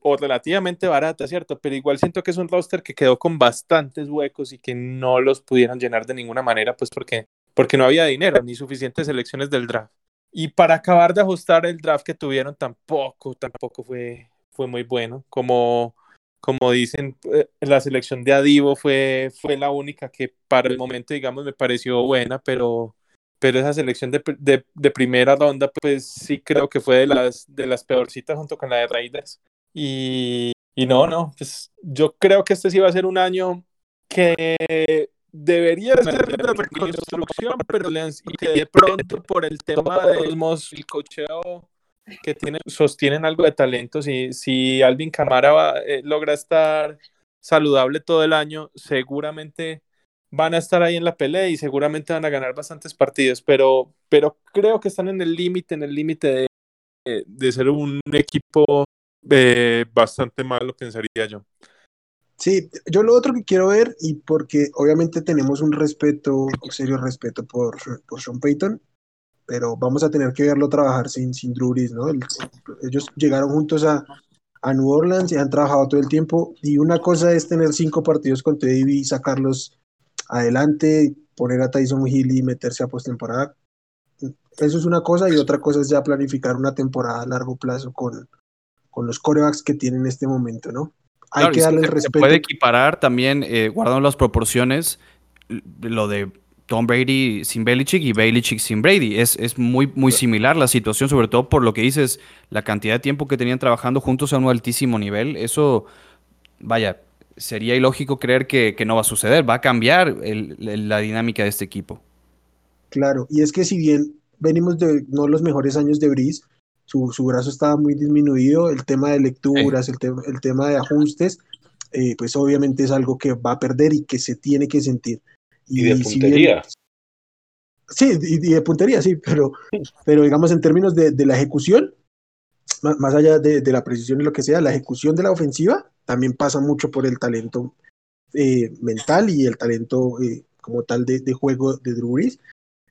S2: o relativamente barata, ¿cierto? Pero igual siento que es un roster que quedó con bastantes huecos y que no los pudieron llenar de ninguna manera, pues porque, porque no había dinero ni suficientes selecciones del draft. Y para acabar de ajustar el draft que tuvieron tampoco, tampoco fue, fue muy bueno. Como, como dicen, eh, la selección de Adivo fue, fue la única que para el momento, digamos, me pareció buena, pero, pero esa selección de, de, de, primera ronda, pues sí creo que fue de las, de las peorcitas junto con la de Raiders. Y, y no, no, pues yo creo que este sí va a ser un año que debería ser de reconstrucción, pero que de pronto por el tema del el cocheo que tiene, sostienen algo de talento, si, si Alvin Camara eh, logra estar saludable todo el año, seguramente van a estar ahí en la pelea y seguramente van a ganar bastantes partidos, pero, pero creo que están en el límite, en el límite de, de ser un equipo eh, bastante malo, pensaría yo.
S1: Sí, yo lo otro que quiero ver, y porque obviamente tenemos un respeto, un serio respeto por, por Sean Payton, pero vamos a tener que verlo trabajar sin, sin Drew ¿no? ellos llegaron juntos a, a New Orleans y han trabajado todo el tiempo, y una cosa es tener cinco partidos con Teddy y sacarlos adelante, poner a Tyson Hill y meterse a postemporada. Eso es una cosa y otra cosa es ya planificar una temporada a largo plazo con, con los corebacks que tienen en este momento, ¿no?
S4: Hay que darle el respeto. Se puede equiparar también, eh, guardando las proporciones, lo de Tom Brady sin Belichick y Belichick sin Brady. Es, es muy, muy similar la situación, sobre todo por lo que dices, la cantidad de tiempo que tenían trabajando juntos a un altísimo nivel. Eso, vaya, sería ilógico creer que, no va a suceder. Va a cambiar la dinámica de este equipo.
S1: Claro, y es que si bien venimos de no los mejores años de Breeze, su, brazo estaba muy disminuido, el tema de lecturas, el, el, tema de ajustes, eh, pues obviamente es algo que va a perder y que se tiene que sentir.
S3: Y, de puntería.
S1: sí, y, de puntería, sí, pero, [LAUGHS] pero digamos en términos de, la ejecución, más, allá de, la precisión y lo que sea, la ejecución de la ofensiva también pasa mucho por el talento eh, mental y el talento eh, como tal de, juego de Drew Brees.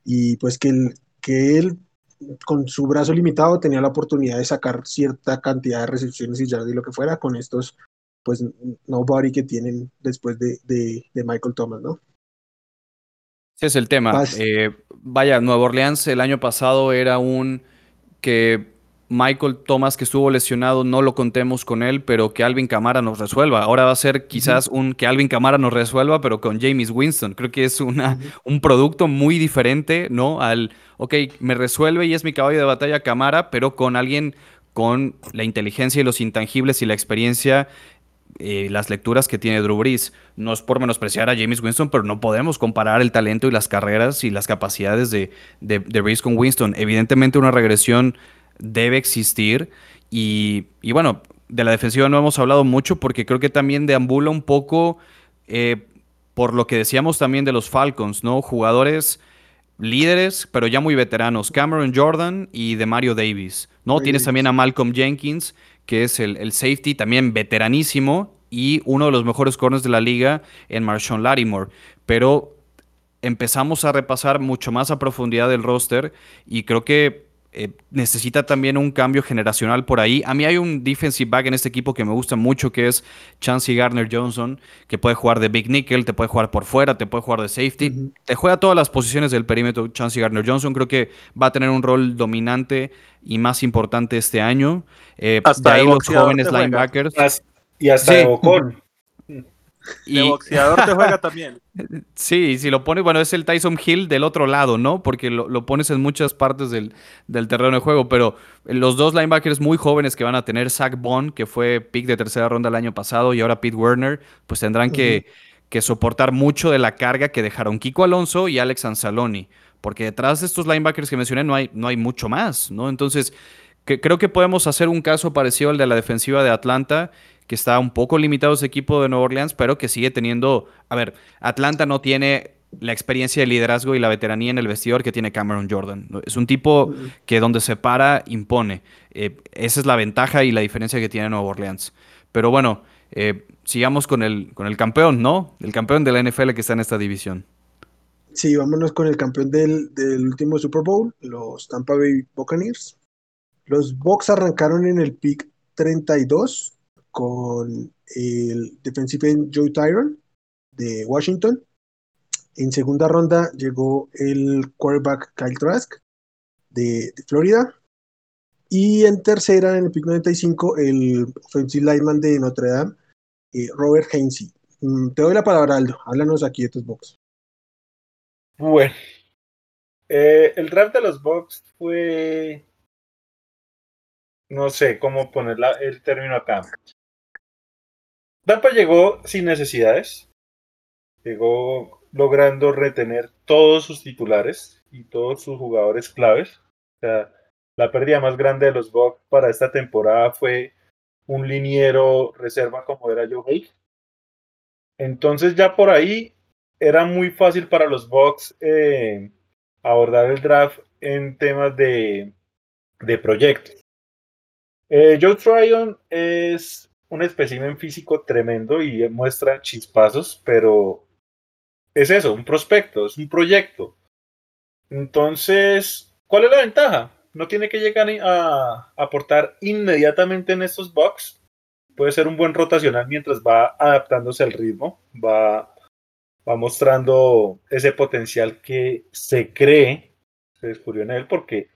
S1: Y pues que, el, que él con su brazo limitado tenía la oportunidad de sacar cierta cantidad de recepciones y ya de lo que fuera con estos, pues, nobody que tienen después de, de, Michael Thomas, ¿no?
S4: Es el tema. Eh, vaya, Nueva Orleans el año pasado era un que Michael Thomas, que estuvo lesionado, no lo contemos con él, pero que Alvin Camara nos resuelva. Ahora va a ser quizás un que Alvin Camara nos resuelva, pero con James Winston. Creo que es una, un producto muy diferente, ¿no? Al, ok, me resuelve y es mi caballo de batalla Camara, pero con alguien con la inteligencia y los intangibles y la experiencia eh, las lecturas que tiene Drew Brees. No es por menospreciar a James Winston, pero no podemos comparar el talento y las carreras y las capacidades de, de, Brees con Winston. Evidentemente una regresión debe existir. Y, bueno, de la defensiva no hemos hablado mucho porque creo que también deambula un poco eh, por lo que decíamos también de los Falcons, ¿no? Jugadores líderes, pero ya muy veteranos. Cameron Jordan y de Mario Davis, ¿no? Tienes también a Malcolm Jenkins, que es el, safety, también veteranísimo, y uno de los mejores corners de la liga en Marshawn Lattimore. Pero empezamos a repasar mucho más a profundidad el roster y creo que eh, necesita también un cambio generacional por ahí. A mí hay un defensive back en este equipo que me gusta mucho, que es Chancey Garner Johnson, que puede jugar de big nickel, te puede jugar por fuera, te puede jugar de safety, te juega todas las posiciones del perímetro. Chancey Garner Johnson creo que va a tener un rol dominante y más importante este año.
S6: Eh, hasta ahí los jóvenes
S3: linebackers. Y hasta sí.
S6: Y... De boxeador te juega también. [LAUGHS]
S4: Sí, si lo pones, bueno, es el Tyson Hill del otro lado, ¿no? Porque lo, pones en muchas partes del, terreno de juego, pero los dos linebackers muy jóvenes que van a tener, Zach Bond, que fue pick de tercera ronda el año pasado, y ahora Pete Werner, pues tendrán que, soportar mucho de la carga que dejaron Kiko Alonso y Alex Anzaloni, porque detrás de estos linebackers que mencioné no hay, no hay mucho más, ¿no? Entonces, creo que podemos hacer un caso parecido al de la defensiva de Atlanta que está un poco limitado ese equipo de Nueva Orleans, pero que sigue teniendo, a ver, Atlanta no tiene la experiencia de liderazgo y la veteranía en el vestidor que tiene Cameron Jordan. Es un tipo que donde se para, impone. Eh, esa es la ventaja y la diferencia que tiene Nueva Orleans. Pero bueno, eh, sigamos con el, con el campeón, ¿no? El campeón de la NFL que está en esta división.
S1: Sí, vámonos con el campeón del, del último Super Bowl, los Tampa Bay Buccaneers. Los Bucks arrancaron en el pick 32 con el defensive end Joe Tyron de Washington. En segunda ronda llegó el quarterback Kyle Trask de, Florida. Y en tercera, en el pick 95, el offensive lineman de Notre Dame, eh, Robert Hainsey. Mm, te doy la palabra, Aldo. Háblanos aquí de tus box.
S3: Bueno, eh, el draft de los box fue. No sé cómo poner el término acá. Tampa llegó sin necesidades, llegó logrando retener todos sus titulares y todos sus jugadores claves. La pérdida más grande de los Bucks para esta temporada fue un liniero reserva como era Joe Hake. Entonces ya por ahí era muy fácil para los Bucks eh, abordar el draft en temas de, de proyectos. Eh, Joe Tryon es un espécimen físico tremendo y muestra chispazos, pero es eso, un prospecto, es un proyecto. Entonces, ¿cuál es la ventaja? No tiene que llegar a aportar inmediatamente en estos box. Puede ser un buen rotacional mientras va adaptándose al ritmo, va va mostrando ese potencial que se cree, se descubrió en él, porque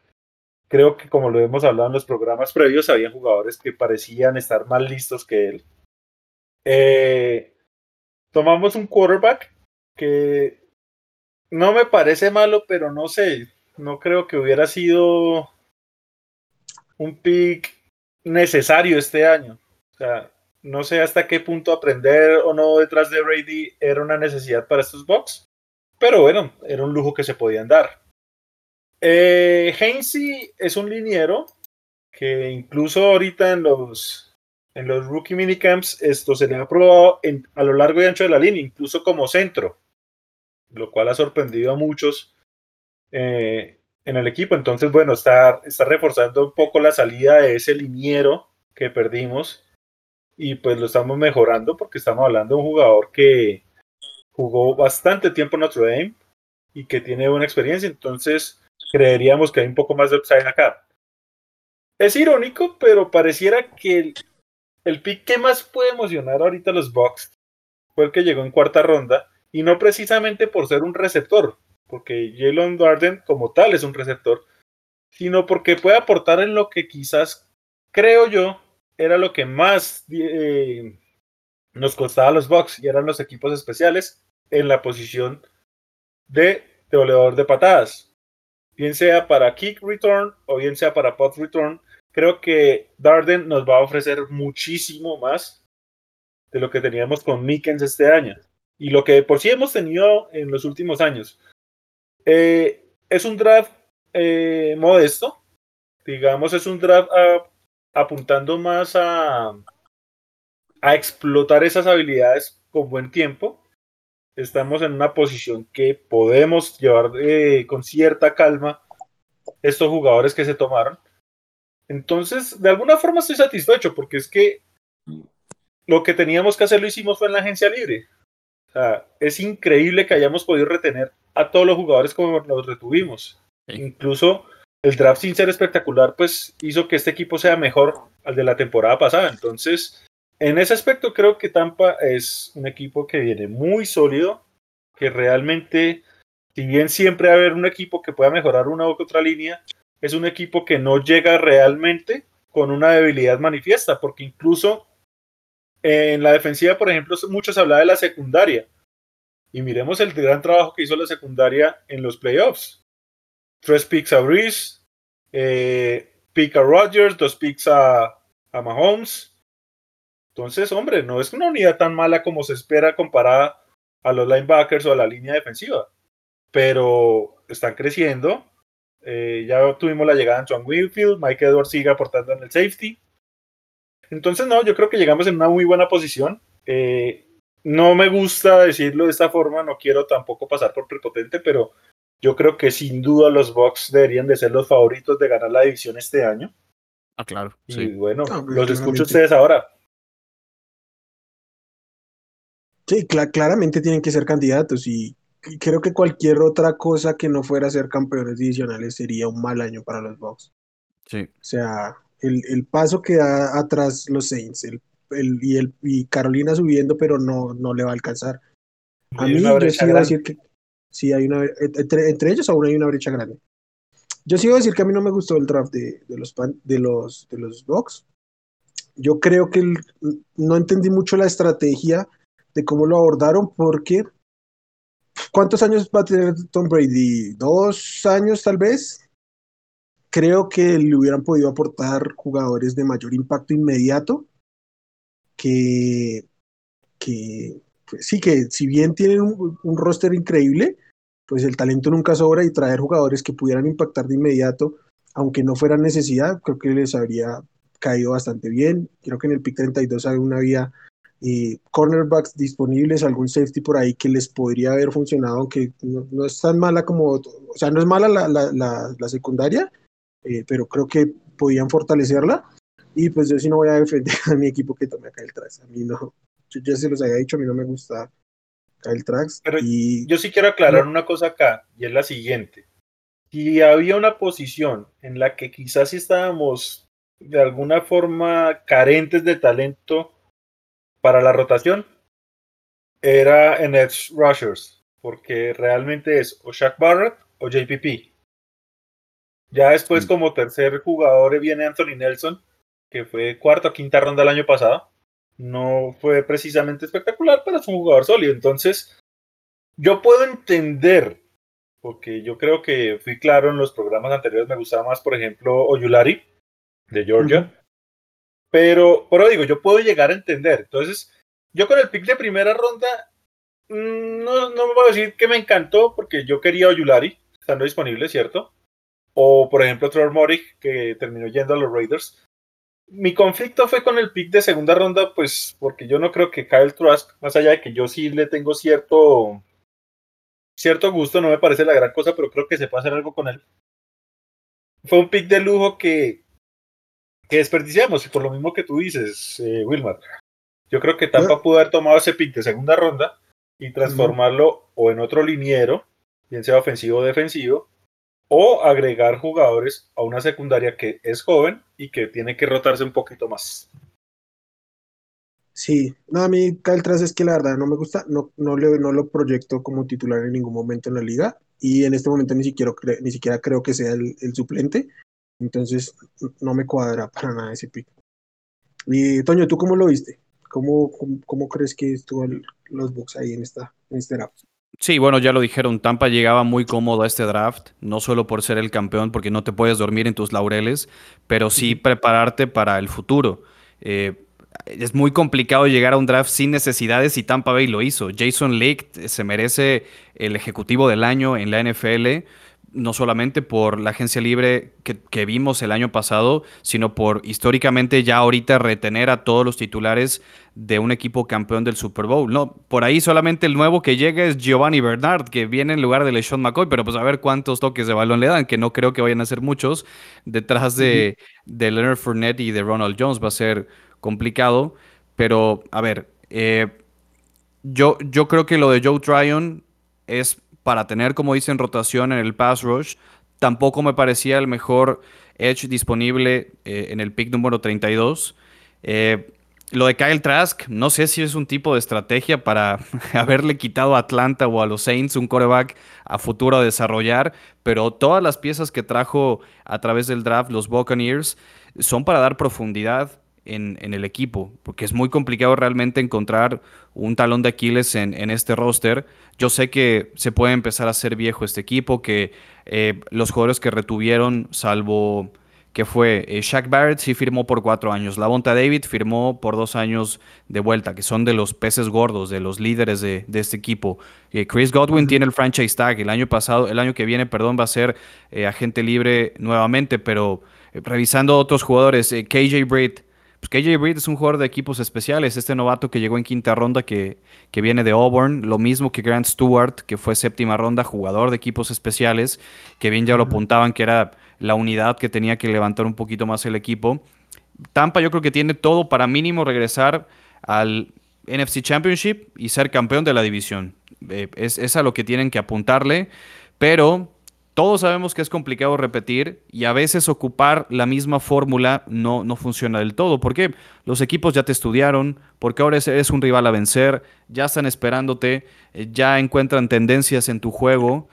S3: creo que como lo hemos hablado en los programas previos, había jugadores que parecían estar más listos que él. Eh, tomamos un quarterback que no me parece malo, pero no sé, no creo que hubiera sido un pick necesario este año. O sea, no sé hasta qué punto aprender o no detrás de Brady era una necesidad para estos Bucks, pero bueno, era un lujo que se podían dar. Eh, Hainsey es un liniero que incluso ahorita en los, en los rookie minicamps esto se le ha probado a lo largo y ancho de la línea, incluso como centro, lo cual ha sorprendido a muchos eh, en el equipo. Entonces, bueno, está, está reforzando un poco la salida de ese liniero que perdimos y pues lo estamos mejorando porque estamos hablando de un jugador que jugó bastante tiempo en Notre Dame y que tiene buena experiencia, entonces creeríamos que hay un poco más de upside acá. Es irónico, pero pareciera que el, el pick que más puede emocionar ahorita los Bucks fue el que llegó en cuarta ronda y no precisamente por ser un receptor, porque Jalen Darden como tal es un receptor, sino porque puede aportar en lo que quizás, creo yo, era lo que más eh, nos costaba a los Bucks y eran los equipos especiales en la posición de devolador de patadas. Bien sea para kick return o bien sea para pot return, creo que Darden nos va a ofrecer muchísimo más de lo que teníamos con Mickens este año y lo que por sí hemos tenido en los últimos años. Eh, es un draft eh, modesto, digamos, es un draft apuntando más a, a explotar esas habilidades con buen tiempo. Estamos en una posición que podemos llevar eh, con cierta calma estos jugadores que se tomaron. Entonces, de alguna forma estoy satisfecho porque es que lo que teníamos que hacer lo hicimos fue en la agencia libre. O sea, es increíble que hayamos podido retener a todos los jugadores como los retuvimos. Incluso el draft sin ser espectacular, pues hizo que este equipo sea mejor al de la temporada pasada. Entonces, en ese aspecto creo que Tampa es un equipo que viene muy sólido, que realmente, si bien siempre va a haber un equipo que pueda mejorar una u otra línea, es un equipo que no llega realmente con una debilidad manifiesta, porque incluso en la defensiva, por ejemplo, mucho se habla de la secundaria. Y miremos el gran trabajo que hizo la secundaria en los playoffs. Tres picks a Breeze, eh, pick a Rodgers, dos picks a, a Mahomes. Entonces, hombre, no es una unidad tan mala como se espera comparada a los linebackers o a la línea defensiva. Pero están creciendo. Eh, ya tuvimos la llegada de John Winfield, Mike Edwards sigue aportando en el safety. Entonces, no, yo creo que llegamos en una muy buena posición. Eh, no me gusta decirlo de esta forma, no quiero tampoco pasar por prepotente, pero yo creo que sin duda los Bucks deberían de ser los favoritos de ganar la división este año.
S4: Ah, claro.
S3: Y bueno, los escucho ustedes ahora.
S1: Sí, claramente tienen que ser candidatos y creo que cualquier otra cosa que no fuera ser campeones divisionales sería un mal año para los Bucks.
S4: Sí. O
S1: sea, el, el paso que da atrás los Saints, el y, el, y Carolina subiendo, pero no, no le va a alcanzar. A mí yo sí iba a decir que sí hay una entre, entre, ellos aún hay una brecha grande. Yo sí iba a decir que a mí no me gustó el draft de, de los de los de los Bucks. Yo creo que no entendí mucho la estrategia de cómo lo abordaron porque ¿cuántos años va a tener Tom Brady? ¿Dos años tal vez? Creo que le hubieran podido aportar jugadores de mayor impacto inmediato que, que pues sí, que si bien tienen un, roster increíble, pues el talento nunca sobra y traer jugadores que pudieran impactar de inmediato, aunque no fuera necesidad, creo que les habría caído bastante bien. Creo que en el pick 32 hay una vía eh, cornerbacks disponibles, algún safety por ahí que les podría haber funcionado, aunque no, es tan mala como, o sea, no es mala la, la, la, secundaria, eh, pero creo que podían fortalecerla. Y pues yo sí no voy a defender [LAUGHS] a mi equipo que tome acá el Trax. A mí no, yo ya se los había dicho, a mí no me gusta el Trax.
S3: Pero y... yo sí quiero aclarar una cosa acá, y es la siguiente. Si había una posición en la que quizás estábamos de alguna forma carentes de talento para la rotación, era en Edge Rushers, porque realmente es o Shaq Barrett o JPP. Ya después, como tercer jugador, viene Anthony Nelson, que fue cuarta o quinta ronda el año pasado. No fue precisamente espectacular, pero es un jugador sólido. Entonces, yo puedo entender, porque yo creo que fui claro en los programas anteriores, me gustaba más, por ejemplo, Oyulari de Georgia. Pero, pero digo, yo puedo llegar a entender. Entonces, yo con el pick de primera ronda, mm, no, no me voy a decir que me encantó, porque yo quería Oyulari, estando disponible, ¿cierto? O, por ejemplo, Trevor Morick, que terminó yendo a los Raiders. Mi conflicto fue con el pick de segunda ronda, pues porque yo no creo que Kyle Trask, más allá de que yo sí le tengo cierto, cierto gusto, no me parece la gran cosa, pero creo que se puede hacer algo con él. Fue un pick de lujo que, que desperdiciamos, y por lo mismo que tú dices, eh, Wilmar. Yo creo que Tampa pudo haber tomado ese pick de segunda ronda y transformarlo o en otro liniero, bien sea ofensivo o defensivo, o agregar jugadores a una secundaria que es joven y que tiene que rotarse un poquito más.
S1: Sí, no, a mí Caltras es que la verdad no me gusta, no, no, le, no lo proyecto como titular en ningún momento en la liga y en este momento ni siquiera, ni siquiera creo que sea el, suplente, entonces no me cuadra para nada ese pick. Y Toño, ¿tú cómo lo viste? ¿Cómo, cómo, crees que estuvo los Bucks ahí en, esta, en este draft?
S4: Sí, bueno, ya lo dijeron, Tampa llegaba muy cómodo a este draft, no solo por ser el campeón, porque no te puedes dormir en tus laureles, pero sí prepararte para el futuro. Eh, es muy complicado llegar a un draft sin necesidades y Tampa Bay lo hizo. Jason Lake se merece el ejecutivo del año en la NFL no solamente por la agencia libre que, vimos el año pasado, sino por históricamente ya ahorita retener a todos los titulares de un equipo campeón del Super Bowl. No, por ahí solamente el nuevo que llega es Giovanni Bernard, que viene en lugar de LeSean McCoy, pero pues a ver cuántos toques de balón le dan, que no creo que vayan a ser muchos. Detrás de, de Leonard Fournette y de Ronald Jones va a ser complicado, pero a ver, eh, yo, yo creo que lo de Joe Tryon es para tener, como dicen, rotación en el pass rush. Tampoco me parecía el mejor edge disponible eh, en el pick número 32. Eh, lo de Kyle Trask, no sé si es un tipo de estrategia para [LAUGHS] haberle quitado a Atlanta o a los Saints un coreback a futuro a desarrollar, pero todas las piezas que trajo a través del draft los Buccaneers son para dar profundidad en, el equipo, porque es muy complicado realmente encontrar un talón de Aquiles en, este roster. Yo sé que se puede empezar a hacer viejo este equipo, que eh, los jugadores que retuvieron, salvo que fue eh, Shaq Barrett, sí firmó por cuatro años. La Bonta David firmó por dos años de vuelta, que son de los peces gordos, de los líderes de, este equipo. Eh, Chris Godwin tiene el franchise tag. El año pasado, el año que viene, perdón, va a ser agente libre nuevamente, pero revisando otros jugadores, KJ Britt, pues KJ Breed es un jugador de equipos especiales, este novato que llegó en quinta ronda que, que, viene de Auburn, lo mismo que Grant Stewart, que fue séptima ronda, jugador de equipos especiales, que bien ya lo apuntaban que era la unidad que tenía que levantar un poquito más el equipo. Tampa yo creo que tiene todo para mínimo regresar al NFC Championship y ser campeón de la división. Eh, es, es a lo que tienen que apuntarle, pero todos sabemos que es complicado repetir y a veces ocupar la misma fórmula no, no funciona del todo. ¿Por qué? Los equipos ya te estudiaron, porque ahora eres un rival a vencer, ya están esperándote, eh, ya encuentran tendencias en tu juego.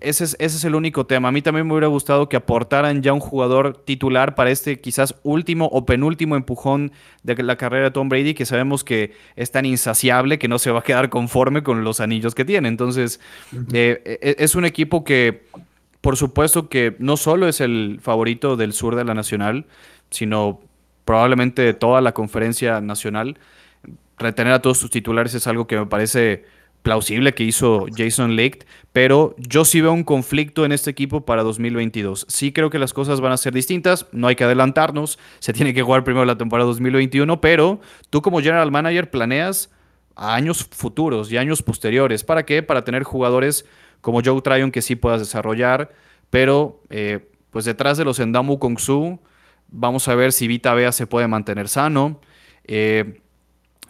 S4: Ese es, ese es el único tema. A mí también me hubiera gustado que aportaran ya un jugador titular para este quizás último o penúltimo empujón de la carrera de Tom Brady, que sabemos que es tan insaciable que no se va a quedar conforme con los anillos que tiene. Entonces, eh, e, es un equipo que por supuesto que no solo es el favorito del sur de la Nacional, sino probablemente de toda la conferencia nacional. Retener a todos sus titulares es algo que me parece plausible que hizo Jason Lake, pero yo sí veo un conflicto en este equipo para 2022. Sí creo que las cosas van a ser distintas, no hay que adelantarnos, se tiene que jugar primero la temporada 2021, pero tú como general manager planeas a años futuros y años posteriores. ¿Para qué? Para tener jugadores como Joe Tryon que sí puedas desarrollar, pero eh, pues detrás de los Endamu Kong Su, vamos a ver si Vita Bea se puede mantener sano. Eh,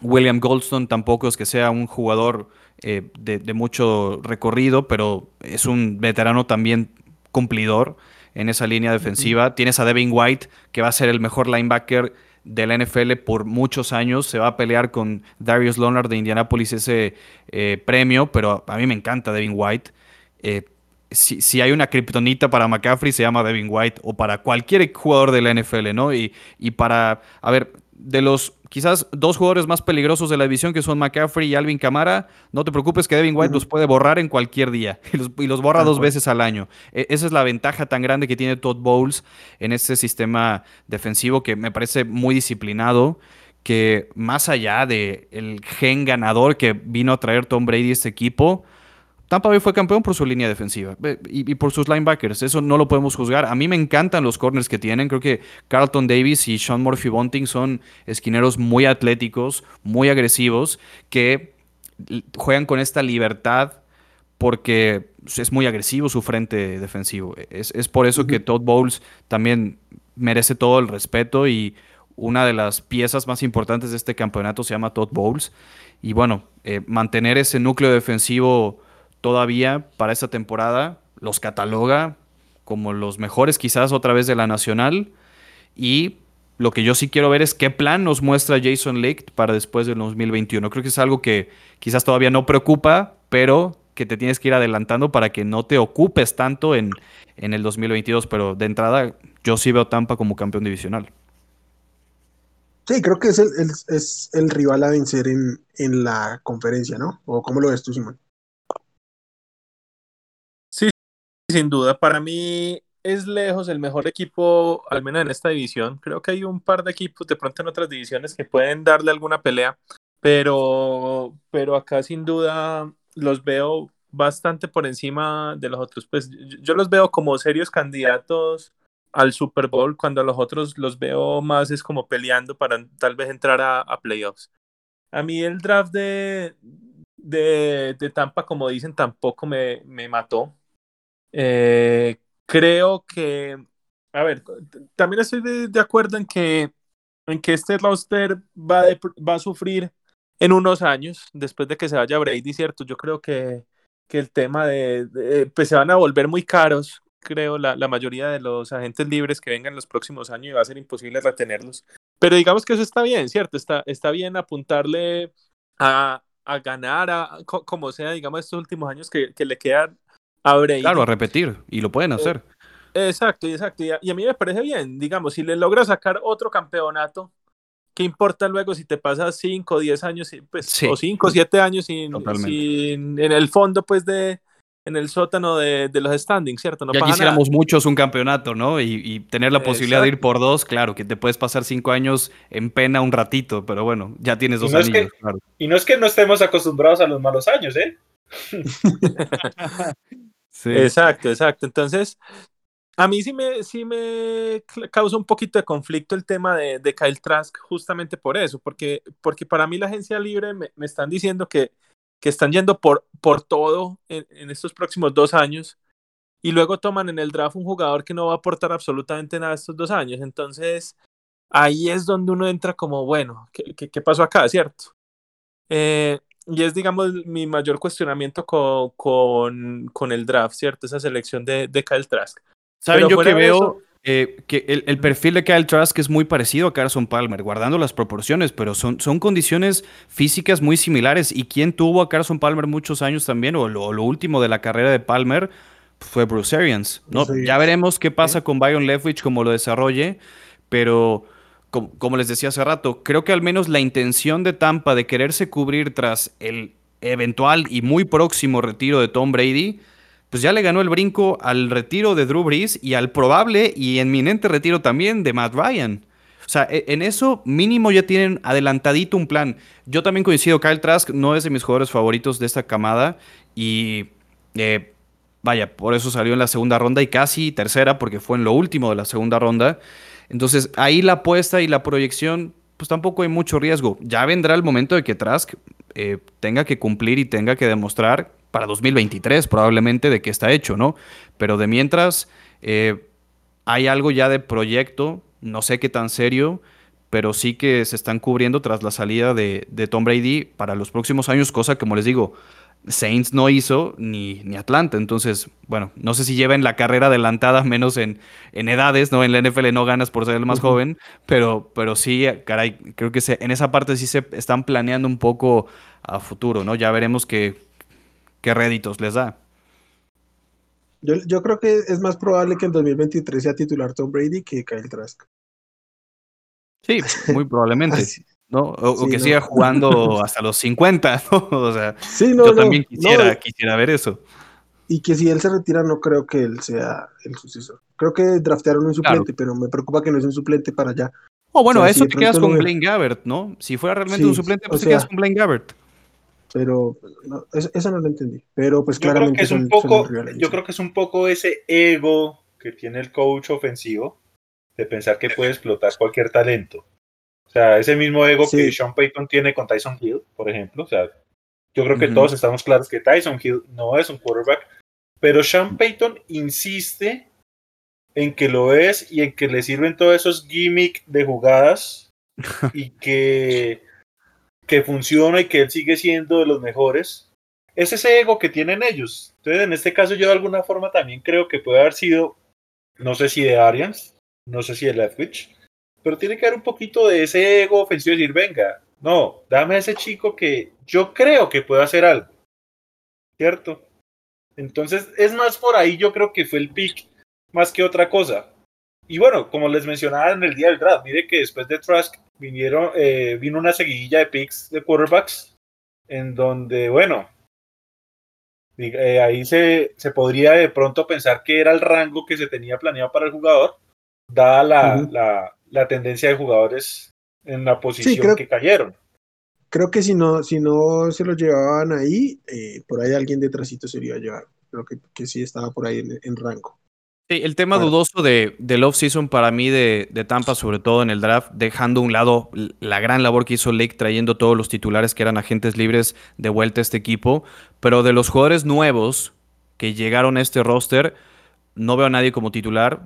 S4: William Goldstone tampoco es que sea un jugador eh, de, mucho recorrido, pero es un veterano también cumplidor en esa línea defensiva. Tienes a Devin White, que va a ser el mejor linebacker de la NFL por muchos años. Se va a pelear con Darius Leonard de Indianapolis ese eh, premio, pero a mí me encanta Devin White. Eh, si, hay una kriptonita para McCaffrey, se llama Devin White, o para cualquier jugador de la NFL, ¿no? Y, y para, a ver, de los quizás dos jugadores más peligrosos de la división, que son McCaffrey y Alvin Camara, no te preocupes que Devin White los puede borrar en cualquier día [LAUGHS] y los, borra dos veces al año. E, esa es la ventaja tan grande que tiene Todd Bowles en este sistema defensivo que me parece muy disciplinado que más allá del el gen ganador que vino a traer Tom Brady a este equipo, Tampa Bay fue campeón por su línea defensiva y, por sus linebackers. Eso no lo podemos juzgar. A mí me encantan los corners que tienen. Creo que Carlton Davis y Sean Murphy Bunting son esquineros muy atléticos, muy agresivos, que juegan con esta libertad porque es muy agresivo su frente defensivo. Es, por eso que Todd Bowles también merece todo el respeto y una de las piezas más importantes de este campeonato se llama Todd Bowles. Y bueno, eh, mantener ese núcleo defensivo todavía para esta temporada los cataloga como los mejores quizás otra vez de la nacional y lo que yo sí quiero ver es qué plan nos muestra Jason Licht para después del 2021. Creo que es algo que quizás todavía no preocupa, pero que te tienes que ir adelantando para que no te ocupes tanto en, en el 2022. Pero de entrada, yo sí veo Tampa como campeón divisional.
S1: Sí, creo que es el, es el rival a vencer en, en la conferencia, ¿no? ¿O cómo lo ves tú, Simón?
S2: Sin duda, para mí es lejos el mejor equipo, al menos en esta división. Creo que hay un par de equipos de pronto en otras divisiones que pueden darle alguna pelea, pero, pero acá sin duda los veo bastante por encima de los otros. Pues yo los veo como serios candidatos al Super Bowl, cuando a los otros los veo más es como peleando para tal vez entrar a, playoffs. A mí el draft de, de, de Tampa, como dicen, tampoco me, me mató eh, creo que, a ver, también estoy de, acuerdo en que, en que este roster va, va a sufrir en unos años, después de que se vaya Brady, ¿cierto? Yo creo que, que el tema de, pues se van a volver muy caros, creo, la, la, mayoría de los agentes libres que vengan en los próximos años y va a ser imposible retenerlos. Pero digamos que eso está bien, ¿cierto? Está, está bien apuntarle a, a ganar, a, como sea, digamos, estos últimos años que, que le quedan
S4: Claro, a repetir, y lo pueden hacer.
S2: exacto, exacto. Y a, mí me parece bien, digamos, si le logras sacar otro campeonato, ¿qué importa luego si te pasas 5 o 10 años, pues, o 5 o 7 años sin, sin, en el fondo, pues, de, en el sótano de, de los standings, ¿cierto?
S4: No ya quisiéramos muchos un campeonato, ¿no? Y, tener la posibilidad de ir por dos, claro, que te puedes pasar cinco años en pena un ratito, pero bueno, ya tienes dos años.
S3: Y no es que no estemos acostumbrados a los malos años, ¿eh? [LAUGHS] [LAUGHS]
S2: Exacto, exacto. Entonces, a mí sí me, sí me causa un poquito de conflicto el tema de, de Kyle Trask justamente por eso, porque, porque para mí la agencia libre me, me están diciendo que, que están yendo por, por todo en, en, estos próximos dos años y luego toman en el draft un jugador que no va a aportar absolutamente nada estos dos años. Entonces, ahí es donde uno entra como, bueno, ¿qué, qué, qué pasó acá, cierto? Eh, y es, digamos, mi mayor cuestionamiento con, con, con el draft, ¿cierto? Esa selección de, de Kyle Trask.
S4: ¿Saben yo que veo? Eh, que el, el, perfil de Kyle Trask es muy parecido a Carson Palmer, guardando las proporciones, pero son, son condiciones físicas muy similares. ¿Y quién tuvo a Carson Palmer muchos años también? O lo, lo último de la carrera de Palmer fue Bruce Arians. ¿no? Ya veremos qué pasa con Byron Leftwich, cómo lo desarrolle, pero como, les decía hace rato, creo que al menos la intención de Tampa de quererse cubrir tras el eventual y muy próximo retiro de Tom Brady, pues ya le ganó el brinco al retiro de Drew Brees y al probable y inminente retiro también de Matt Ryan. O sea, e, en eso mínimo ya tienen adelantadito un plan. Yo también coincido, Kyle Trask no es de mis jugadores favoritos de esta camada y eh, vaya, por eso salió en la segunda ronda y casi tercera porque fue en lo último de la segunda ronda. Entonces, ahí la apuesta y la proyección, pues tampoco hay mucho riesgo. Ya vendrá el momento de que Trask eh, tenga que cumplir y tenga que demostrar para 2023 probablemente de que está hecho, ¿no? Pero de mientras, eh, hay algo ya de proyecto, no sé qué tan serio, pero sí que se están cubriendo tras la salida de, de Tom Brady para los próximos años, cosa como les digo, Saints no hizo ni, ni Atlanta. Entonces, bueno, no sé si lleven la carrera adelantada, [LAUGHS] menos en, en edades, ¿no? En la NFL no ganas por ser el más joven, pero, pero sí, caray, creo que en esa parte sí se están planeando un poco a futuro, ¿no? Ya veremos qué, qué réditos les da.
S1: Yo, yo, creo que es más probable que en 2023 sea titular Tom Brady que Kyle Trask.
S4: Sí, muy [LAUGHS] probablemente. ¿No? O, que siga jugando hasta los 50, [LAUGHS] ¿no? O sea, yo también quisiera, quisiera ver eso.
S1: Y que si él se retira, no creo que él sea el sucesor. Creo que draftearon un suplente, pero me preocupa que no es un suplente para allá.
S4: Oh, bueno, eso te quedas con Blaine Gabbert, ¿no? Si fuera realmente un suplente, pues te quedas con Blaine Gabbert.
S1: Pero eso, no lo entendí. Pero pues claramente.
S3: Creo que es un poco, yo creo que es un poco ese ego que tiene el coach ofensivo de pensar que puede explotar cualquier talento. O sea, ese mismo ego que Sean Payton tiene con Tyson Hill, por ejemplo. O sea, yo creo que todos estamos claros que Tyson Hill no es un quarterback, pero Sean Payton insiste en que lo es y en que le sirven todos esos gimmicks de jugadas [LAUGHS] y que, que funciona y que él sigue siendo de los mejores. Es ese ego que tienen ellos. Entonces, en este caso, yo de alguna forma también creo que puede haber sido, no sé si de Arians, no sé si de Leftwich, pero tiene que haber un poquito de ese ego ofensivo de decir, venga, no, dame a ese chico que yo creo que puede hacer algo. ¿Cierto? Entonces, es más por ahí, yo creo que fue el pick más que otra cosa. Y bueno, como les mencionaba en el día del draft, mire que después de Trask vinieron, eh, vino una seguidilla de picks de quarterbacks, en donde, bueno, eh, ahí se, se podría de pronto pensar que era el rango que se tenía planeado para el jugador, dada la, la tendencia de jugadores en la posición que cayeron.
S1: Creo que si no, si no se lo llevaban ahí, eh, por ahí alguien detrásito se lo iba a llevar. Creo que, que sí estaba por ahí en, rango.
S4: Sí, el tema dudoso de, del off-season para mí de, de, Tampa, sobre todo en el draft, dejando a un lado la gran labor que hizo Lake trayendo todos los titulares que eran agentes libres de vuelta a este equipo, pero de los jugadores nuevos que llegaron a este roster, no veo a nadie como titular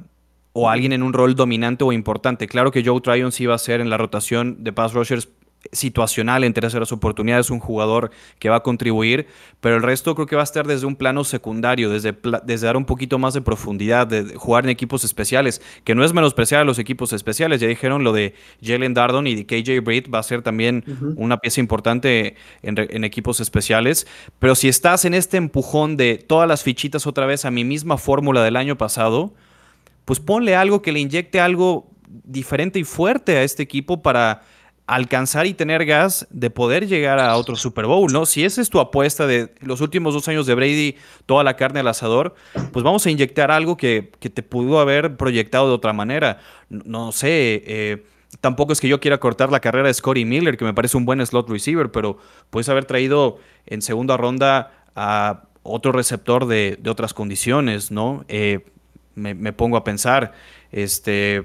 S4: o alguien en un rol dominante o importante. Claro que Joe Tryon sí va a ser en la rotación de pass rushers situacional en terceras oportunidades, un jugador que va a contribuir, pero el resto creo que va a estar desde un plano secundario, desde, desde dar un poquito más de profundidad, de jugar en equipos especiales, que no es menospreciar a los equipos especiales, ya dijeron lo de Jalen Dardon y de KJ Britt va a ser también una pieza importante en, en, equipos especiales, pero si estás en este empujón de todas las fichitas otra vez a mi misma fórmula del año pasado, pues ponle algo que le inyecte algo diferente y fuerte a este equipo para alcanzar y tener gas de poder llegar a otro Super Bowl, ¿no? Si esa es tu apuesta de los últimos dos años de Brady, toda la carne al asador, pues vamos a inyectar algo que, te pudo haber proyectado de otra manera. No, sé, eh, tampoco es que yo quiera cortar la carrera de Scotty Miller, que me parece un buen slot receiver, pero puedes haber traído en segunda ronda a otro receptor de, otras condiciones, ¿no? Eh, me, pongo a pensar. Este,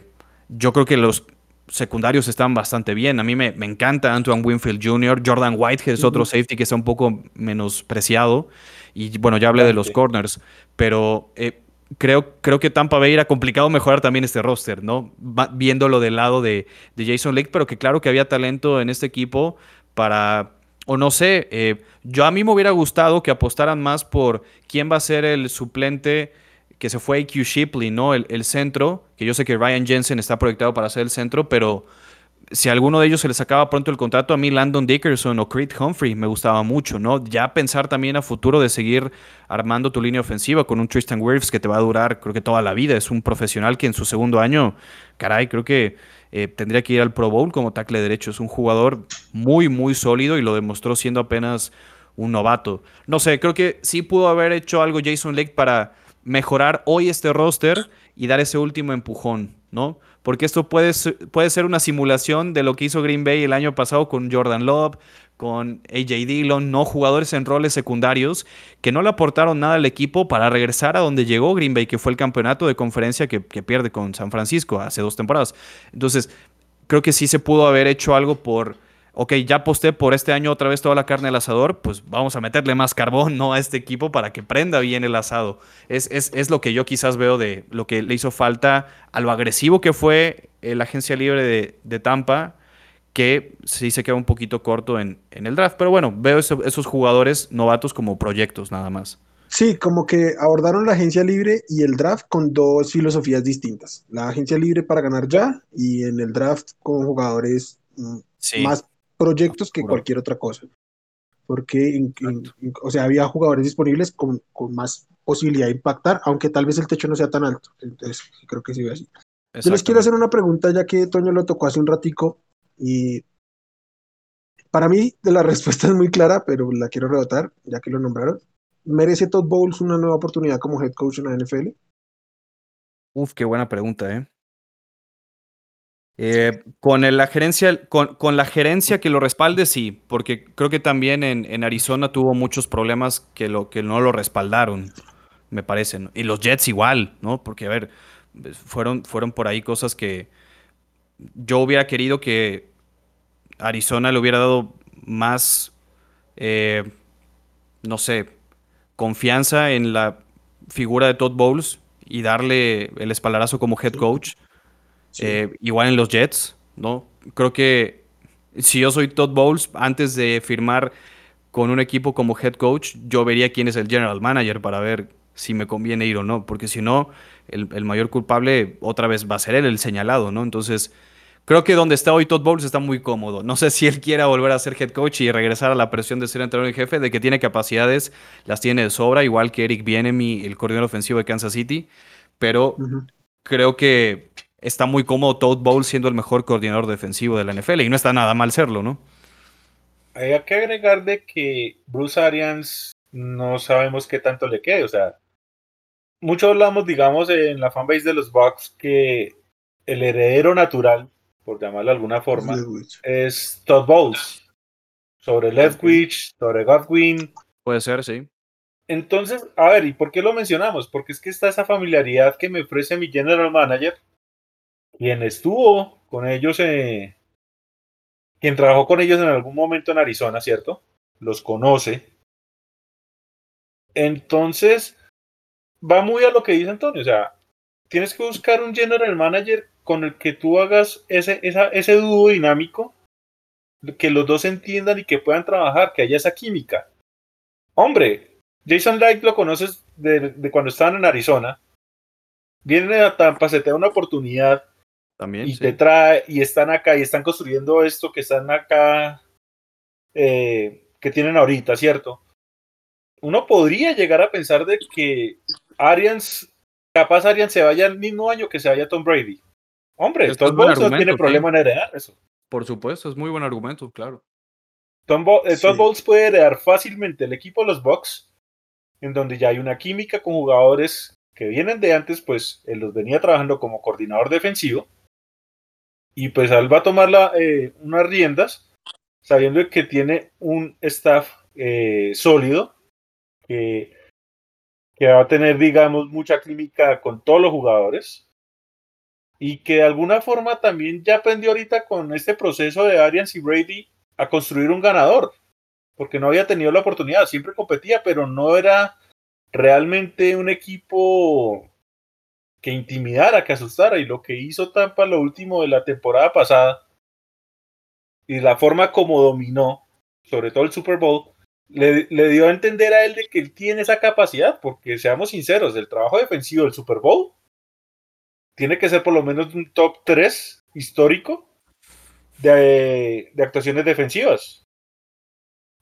S4: yo creo que los secundarios están bastante bien. A mí me, encanta Antoine Winfield Jr., Jordan Whitehead es otro safety que está un poco menospreciado. Y bueno, ya hablé de los corners, pero eh, creo, creo que Tampa Bay era complicado mejorar también este roster, ¿no? viéndolo del lado de, Jason Lake, pero que claro que había talento en este equipo para o no sé, eh, yo a mí me hubiera gustado que apostaran más por quién va a ser el suplente que se fue AQ Shipley, ¿no? El, centro, que yo sé que Ryan Jensen está proyectado para ser el centro, pero si a alguno de ellos se le sacaba pronto el contrato, a mí Landon Dickerson o Creed Humphrey me gustaba mucho, ¿no? Ya pensar también a futuro de seguir armando tu línea ofensiva con un Tristan Wirfs que te va a durar, creo que toda la vida. Es un profesional que en su segundo año, caray, creo que eh, tendría que ir al Pro Bowl como tackle derecho. Es un jugador muy, muy sólido y lo demostró siendo apenas un novato. No sé, creo que sí pudo haber hecho algo Jason Lake para mejorar hoy este roster y dar ese último empujón, ¿no? Porque esto puede, puede ser una simulación de lo que hizo Green Bay el año pasado con Jordan Love, con AJ Dillon, no jugadores en roles secundarios que no le aportaron nada al equipo para regresar a donde llegó Green Bay, que fue el campeonato de conferencia que, que pierde con San Francisco hace dos temporadas. Entonces, creo que sí se pudo haber hecho algo por ok, ya aposté por este año otra vez toda la carne al asador, pues vamos a meterle más carbón ¿no? a este equipo para que prenda bien el asado. Es, es, lo que yo quizás veo de lo que le hizo falta a lo agresivo que fue la agencia libre de, Tampa, que sí se queda un poquito corto en, en el draft. Pero bueno, veo esos jugadores novatos como proyectos nada más.
S1: Sí, como que abordaron la agencia libre y el draft con dos filosofías distintas. La agencia libre para ganar ya y en el draft con jugadores mm, más proyectos que cualquier otra cosa. Porque, o sea, había jugadores disponibles con, con, más posibilidad de impactar, aunque tal vez el techo no sea tan alto. Entonces, creo que sí así. Yo les quiero hacer una pregunta, ya que Toño lo tocó hace un ratico, y para mí la [LAUGHS] respuesta es muy clara, pero la quiero rebotar, ya que lo nombraron. ¿Merece Todd Bowles una nueva oportunidad como head coach en la NFL?
S4: Uf, qué buena pregunta, ¿eh? Eh con, la gerencia, con, la gerencia que lo respalde, sí, porque creo que también en, Arizona tuvo muchos problemas que, lo, que no lo respaldaron, me parece. Y los Jets igual, ¿no? Porque, a ver, fueron, fueron por ahí cosas que yo hubiera querido que Arizona le hubiera dado más, eh, no sé, confianza en la figura de Todd Bowles y darle el espaldarazo como head coach. Eh, igual en los Jets, ¿no? Creo que si yo soy Todd Bowles, antes de firmar con un equipo como head coach, yo vería quién es el general manager para ver si me conviene ir o no, porque si no, el, el mayor culpable otra vez va a ser él, el señalado, ¿no? Entonces, Creo que donde está hoy Todd Bowles está muy cómodo. No sé si él quiera volver a ser head coach y regresar a la presión de ser entrenador en jefe, de que tiene capacidades, las tiene de sobra, igual que Eric Bienemy, el coordinador ofensivo de Kansas City. Pero creo que está muy cómodo Todd Bowles siendo el mejor coordinador defensivo de la NFL y no está nada mal serlo, ¿no?
S3: Hay que agregar de que Bruce Arians no sabemos qué tanto le quede. O sea, mucho hablamos, digamos, en la fanbase de los Bucks que el heredero natural por llamarlo de alguna forma, es Todd Bowles. Sobre Leftwich, sobre Godwin.
S4: Puede ser, sí.
S3: Entonces, a ver, ¿y por qué lo mencionamos? Porque es que está esa familiaridad que me ofrece mi general manager, quien estuvo con ellos, eh, quien trabajó con ellos en algún momento en Arizona, ¿cierto? Los conoce. Entonces, va muy a lo que dice Antonio, o sea, tienes que buscar un general manager con el que tú hagas ese, ese dúo dinámico, que los dos entiendan y que puedan trabajar, que haya esa química. Hombre, Jason Light lo conoces de, cuando estaban en Arizona. Viene a Tampa, se te da una oportunidad.
S4: También,
S3: y te trae, y están acá, y están construyendo esto que están acá, eh, que tienen ahorita, ¿cierto? Uno podría llegar a pensar de que Arians, capaz Arians se vaya el mismo año que se vaya Tom Brady. Hombre, Todd Bowles no tiene problema en heredar eso.
S4: Por supuesto, es muy buen argumento, claro.
S3: Tom eh, Todd Bowles puede heredar fácilmente el equipo de los Bucks, en donde ya hay una química con jugadores que vienen de antes, pues él los venía trabajando como coordinador defensivo. Y pues él va a tomar eh, unas riendas, sabiendo que tiene un staff eh, sólido, que, va a tener, digamos, mucha química con todos los jugadores y que de alguna forma también ya aprendió ahorita con este proceso de Arians y Brady a construir un ganador, porque no había tenido la oportunidad, siempre competía, pero no era realmente un equipo que intimidara, que asustara, y lo que hizo Tampa lo último de la temporada pasada, y la forma como dominó, sobre todo el Super Bowl, le, le, dio a entender a él de que él tiene esa capacidad, porque seamos sinceros, el trabajo defensivo del Super Bowl tiene que ser por lo menos un top 3 histórico de, actuaciones defensivas.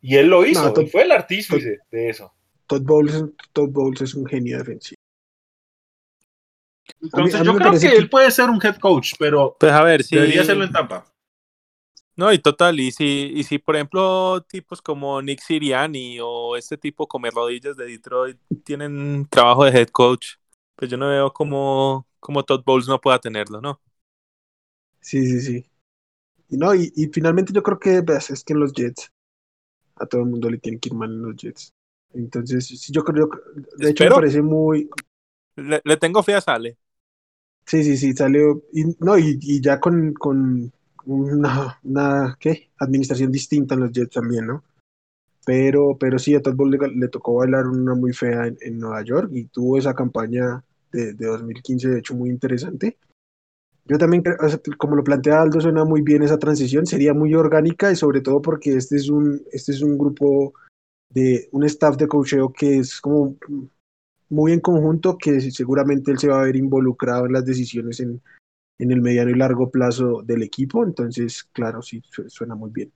S3: Y él lo hizo, fue el artífice de eso.
S1: Todd Bowles, Todd Bowles es un genio defensivo.
S3: Entonces yo creo que, él puede ser un head coach, pero
S6: pues a ver, si
S3: debería hacerlo en Tampa.
S6: No, y total, y si, y si por ejemplo tipos como Nick Siriani o este tipo come rodillas de Detroit tienen trabajo de head coach, pues yo no veo como como Todd Bowles no pueda tenerlo, ¿no?
S1: Sí, sí, sí. Y no, y, finalmente yo creo que pues, es que en los Jets a todo el mundo le tiene que ir mal en los Jets. Entonces, sí, yo creo que de hecho me parece muy
S6: le, tengo fe a Sale.
S1: Sí, sí, sí, salió y no y, y ya con, con una, una ¿qué? administración distinta en los Jets también, ¿no? Pero, pero sí, a Todd Bowles le, tocó bailar una muy fea en, en Nueva York y tuvo esa campaña de, 2015, de hecho muy interesante. Yo también, como lo plantea Aldo, suena muy bien esa transición, sería muy orgánica y sobre todo porque este es un, este es un grupo de un staff de coacheo que es como muy en conjunto, que seguramente él se va a ver involucrado en las decisiones en, en el mediano y largo plazo del equipo, entonces, claro, sí, suena muy bien.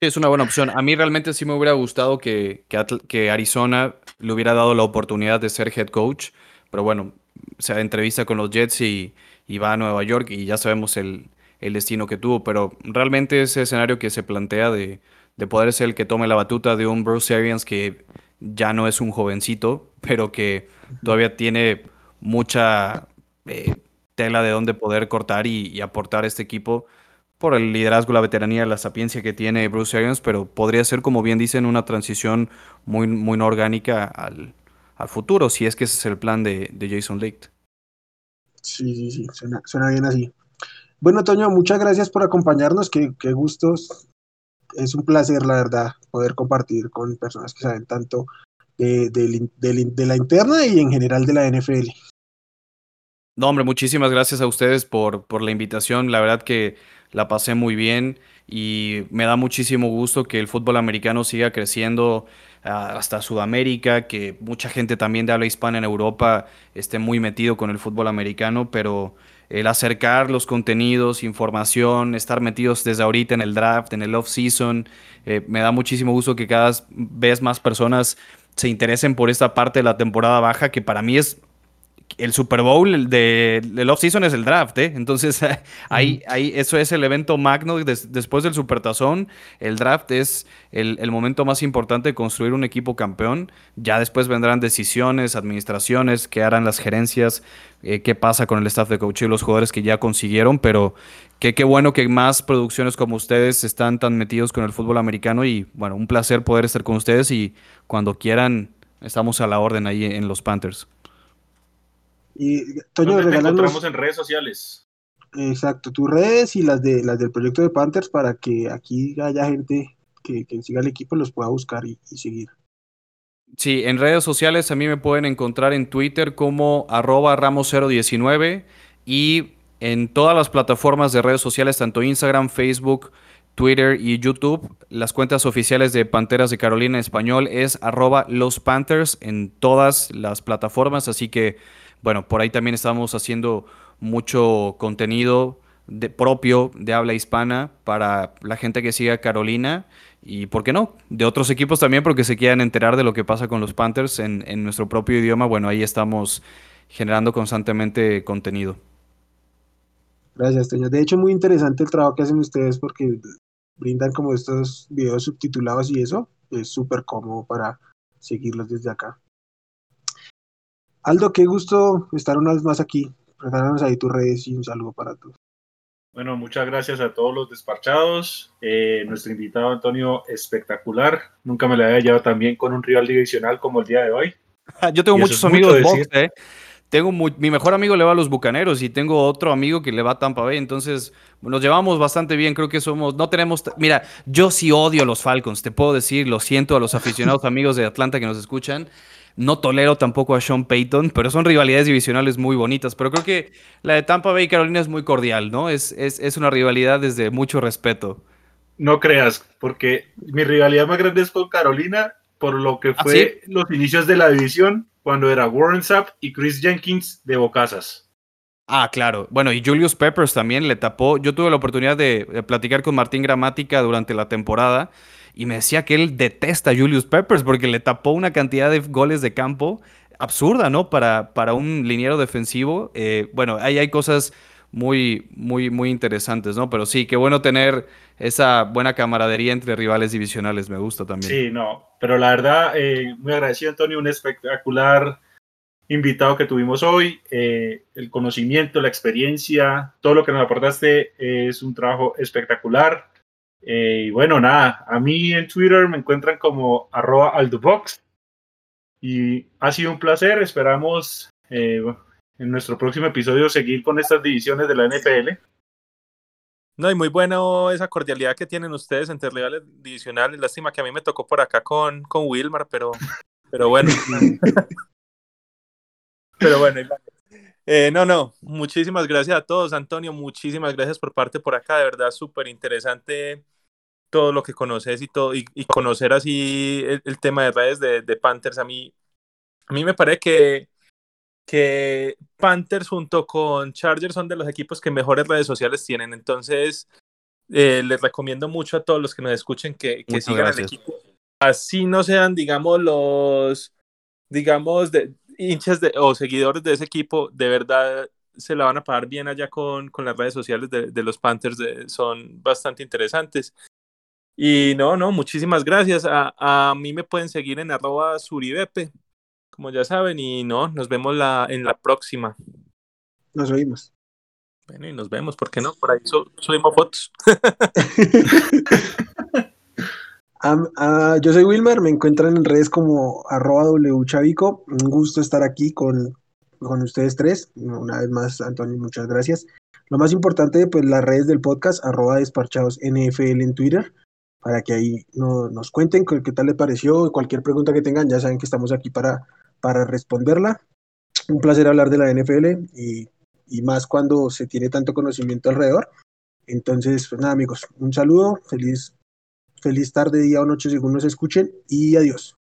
S4: Es una buena opción. A mí realmente sí me hubiera gustado que, que, Arizona le hubiera dado la oportunidad de ser head coach, pero bueno, se entrevista con los Jets y, y va a Nueva York y ya sabemos el, el, destino que tuvo, pero realmente ese escenario que se plantea de, de, poder ser el que tome la batuta de un Bruce Arians que ya no es un jovencito, pero que todavía tiene mucha eh, tela de donde poder cortar y, aportar este equipo por el liderazgo, la veteranía, la sapiencia que tiene Bruce Arians, pero podría ser, como bien dicen, una transición muy, muy orgánica al, futuro, si es que ese es el plan de, Jason Licht.
S1: Sí, sí, sí, suena, bien así. Bueno, Toño, muchas gracias por acompañarnos, qué, qué gustos. Es un placer, la verdad, poder compartir con personas que saben tanto de, de la interna y en general de la NFL.
S4: No, hombre, muchísimas gracias a ustedes por, la invitación. La verdad que la pasé muy bien y me da muchísimo gusto que el fútbol americano siga creciendo ah, hasta Sudamérica, que mucha gente también de habla hispana en Europa esté muy metido con el fútbol americano, pero el acercar los contenidos, información, estar metidos desde ahorita en el draft, en el off-season, eh, me da muchísimo gusto que cada vez más personas se interesen por esta parte de la temporada baja, que para mí es el Super Bowl de, del off-season es el draft, ¿eh? Entonces, [LAUGHS] ahí, ahí, eso es el evento magno después del Supertazón. El draft es el, momento más importante de construir un equipo campeón. Ya después vendrán decisiones, administraciones, qué harán las gerencias, eh, qué pasa con el staff de coach y los jugadores que ya consiguieron. Pero qué, qué bueno que más producciones como ustedes están tan metidos con el fútbol americano. Y bueno, un placer poder estar con ustedes. Y cuando quieran, estamos a la orden ahí en los Panthers.
S3: Y Toño, te encontramos en redes sociales.
S1: Exacto, tus redes y las de las del proyecto de Panthers para que aquí haya gente que, siga el equipo los pueda buscar y, seguir.
S4: Sí, en redes sociales a mí me pueden encontrar en Twitter como arroba ramos019 y en todas las plataformas de redes sociales, tanto Instagram, Facebook, Twitter y YouTube. Las cuentas oficiales de Panteras de Carolina en español es arroba los Panthers en todas las plataformas, así que bueno, por ahí también estamos haciendo mucho contenido de, propio de habla hispana para la gente que siga Carolina y, ¿por qué no?, de otros equipos también porque se quieran enterar de lo que pasa con los Panthers en, nuestro propio idioma. Bueno, ahí estamos generando constantemente contenido.
S1: Gracias, Toño. De hecho, muy interesante el trabajo que hacen ustedes porque brindan como estos videos subtitulados y eso es súper cómodo para seguirlos desde acá. Aldo, qué gusto estar una vez más aquí. Regálanos ahí tus redes y un saludo para todos.
S3: Bueno, muchas gracias a todos los despachados. Eh, nuestro invitado Antonio, espectacular. Nunca me lo había llevado tan bien con un rival divisional como el día de hoy.
S4: Yo tengo muchos amigos de box, ¿eh? Tengo mi mejor amigo le va a los Bucaneros y tengo otro amigo que le va a Tampa Bay, entonces nos llevamos bastante bien, creo que somos, no tenemos, mira, yo sí odio a los Falcons, te puedo decir, lo siento a los aficionados [LAUGHS] amigos de Atlanta que nos escuchan, no tolero tampoco a Sean Payton, pero son rivalidades divisionales muy bonitas. Pero creo que la de Tampa Bay y Carolina es muy cordial, ¿no? Es, es, una rivalidad desde mucho respeto.
S3: No creas, porque mi rivalidad más grande es con Carolina por lo que ¿Ah, fue los inicios de la división cuando era Warren Sapp y Chris Jenkins de Bocasas.
S4: Ah, claro. Bueno, y Julius Peppers también le tapó. Yo tuve la oportunidad de platicar con Martín Gramática durante la temporada y me decía que él detesta a Julius Peppers porque le tapó una cantidad de goles de campo absurda, ¿no? Para, para un liniero defensivo. Eh, bueno, ahí hay cosas muy, muy, muy interesantes, ¿no? Pero sí, qué bueno tener esa buena camaradería entre rivales divisionales, me gusta también.
S3: Sí, no, pero la verdad, eh, muy agradecido, Antonio, un espectacular invitado que tuvimos hoy. Eh, el conocimiento, la experiencia, todo lo que nos aportaste es un trabajo espectacular. Eh, y bueno, nada, a mí en Twitter me encuentran como arroba aldobox. Y ha sido un placer, esperamos eh, en nuestro próximo episodio seguir con estas divisiones de la NPL.
S6: No, y muy bueno esa cordialidad que tienen ustedes entre rivales divisionales. Lástima que a mí me tocó por acá con, con Wilmar, pero, pero bueno. [LAUGHS] pero bueno,
S2: Eh, no, no, muchísimas gracias a todos, Antonio, muchísimas gracias por parte por acá, de verdad súper interesante todo lo que conoces y todo, y, conocer así el, tema de redes de, de, Panthers, a mí, a mí me parece que, que Panthers junto con Chargers son de los equipos que mejores redes sociales tienen, entonces eh, les recomiendo mucho a todos los que nos escuchen que, que sigan el equipo, así no sean, digamos, los, digamos, de, hinchas de, o seguidores de ese equipo, de verdad se la van a pagar bien allá con, con las redes sociales de, de los Panthers, son bastante interesantes. Y no, no, muchísimas gracias. A, a mí me pueden seguir en arroba suribepe, como ya saben, y no, nos vemos la, en la próxima.
S1: Nos oímos.
S2: Bueno, y nos vemos, ¿por qué no? Por ahí subimos fotos. [LAUGHS]
S1: yo soy Wilmer, me encuentran en redes como arroba wchavico. Un gusto estar aquí con, con ustedes tres. Una vez más, Antonio, muchas gracias. Lo más importante, pues las redes del podcast, arroba desparchados NFL en Twitter, para que ahí no, nos cuenten qué tal les pareció, cualquier pregunta que tengan, ya saben que estamos aquí para, para responderla. Un placer hablar de la NFL y, y más cuando se tiene tanto conocimiento alrededor. Entonces, pues nada amigos, un saludo, feliz Feliz tarde, día o noche según nos escuchen y adiós.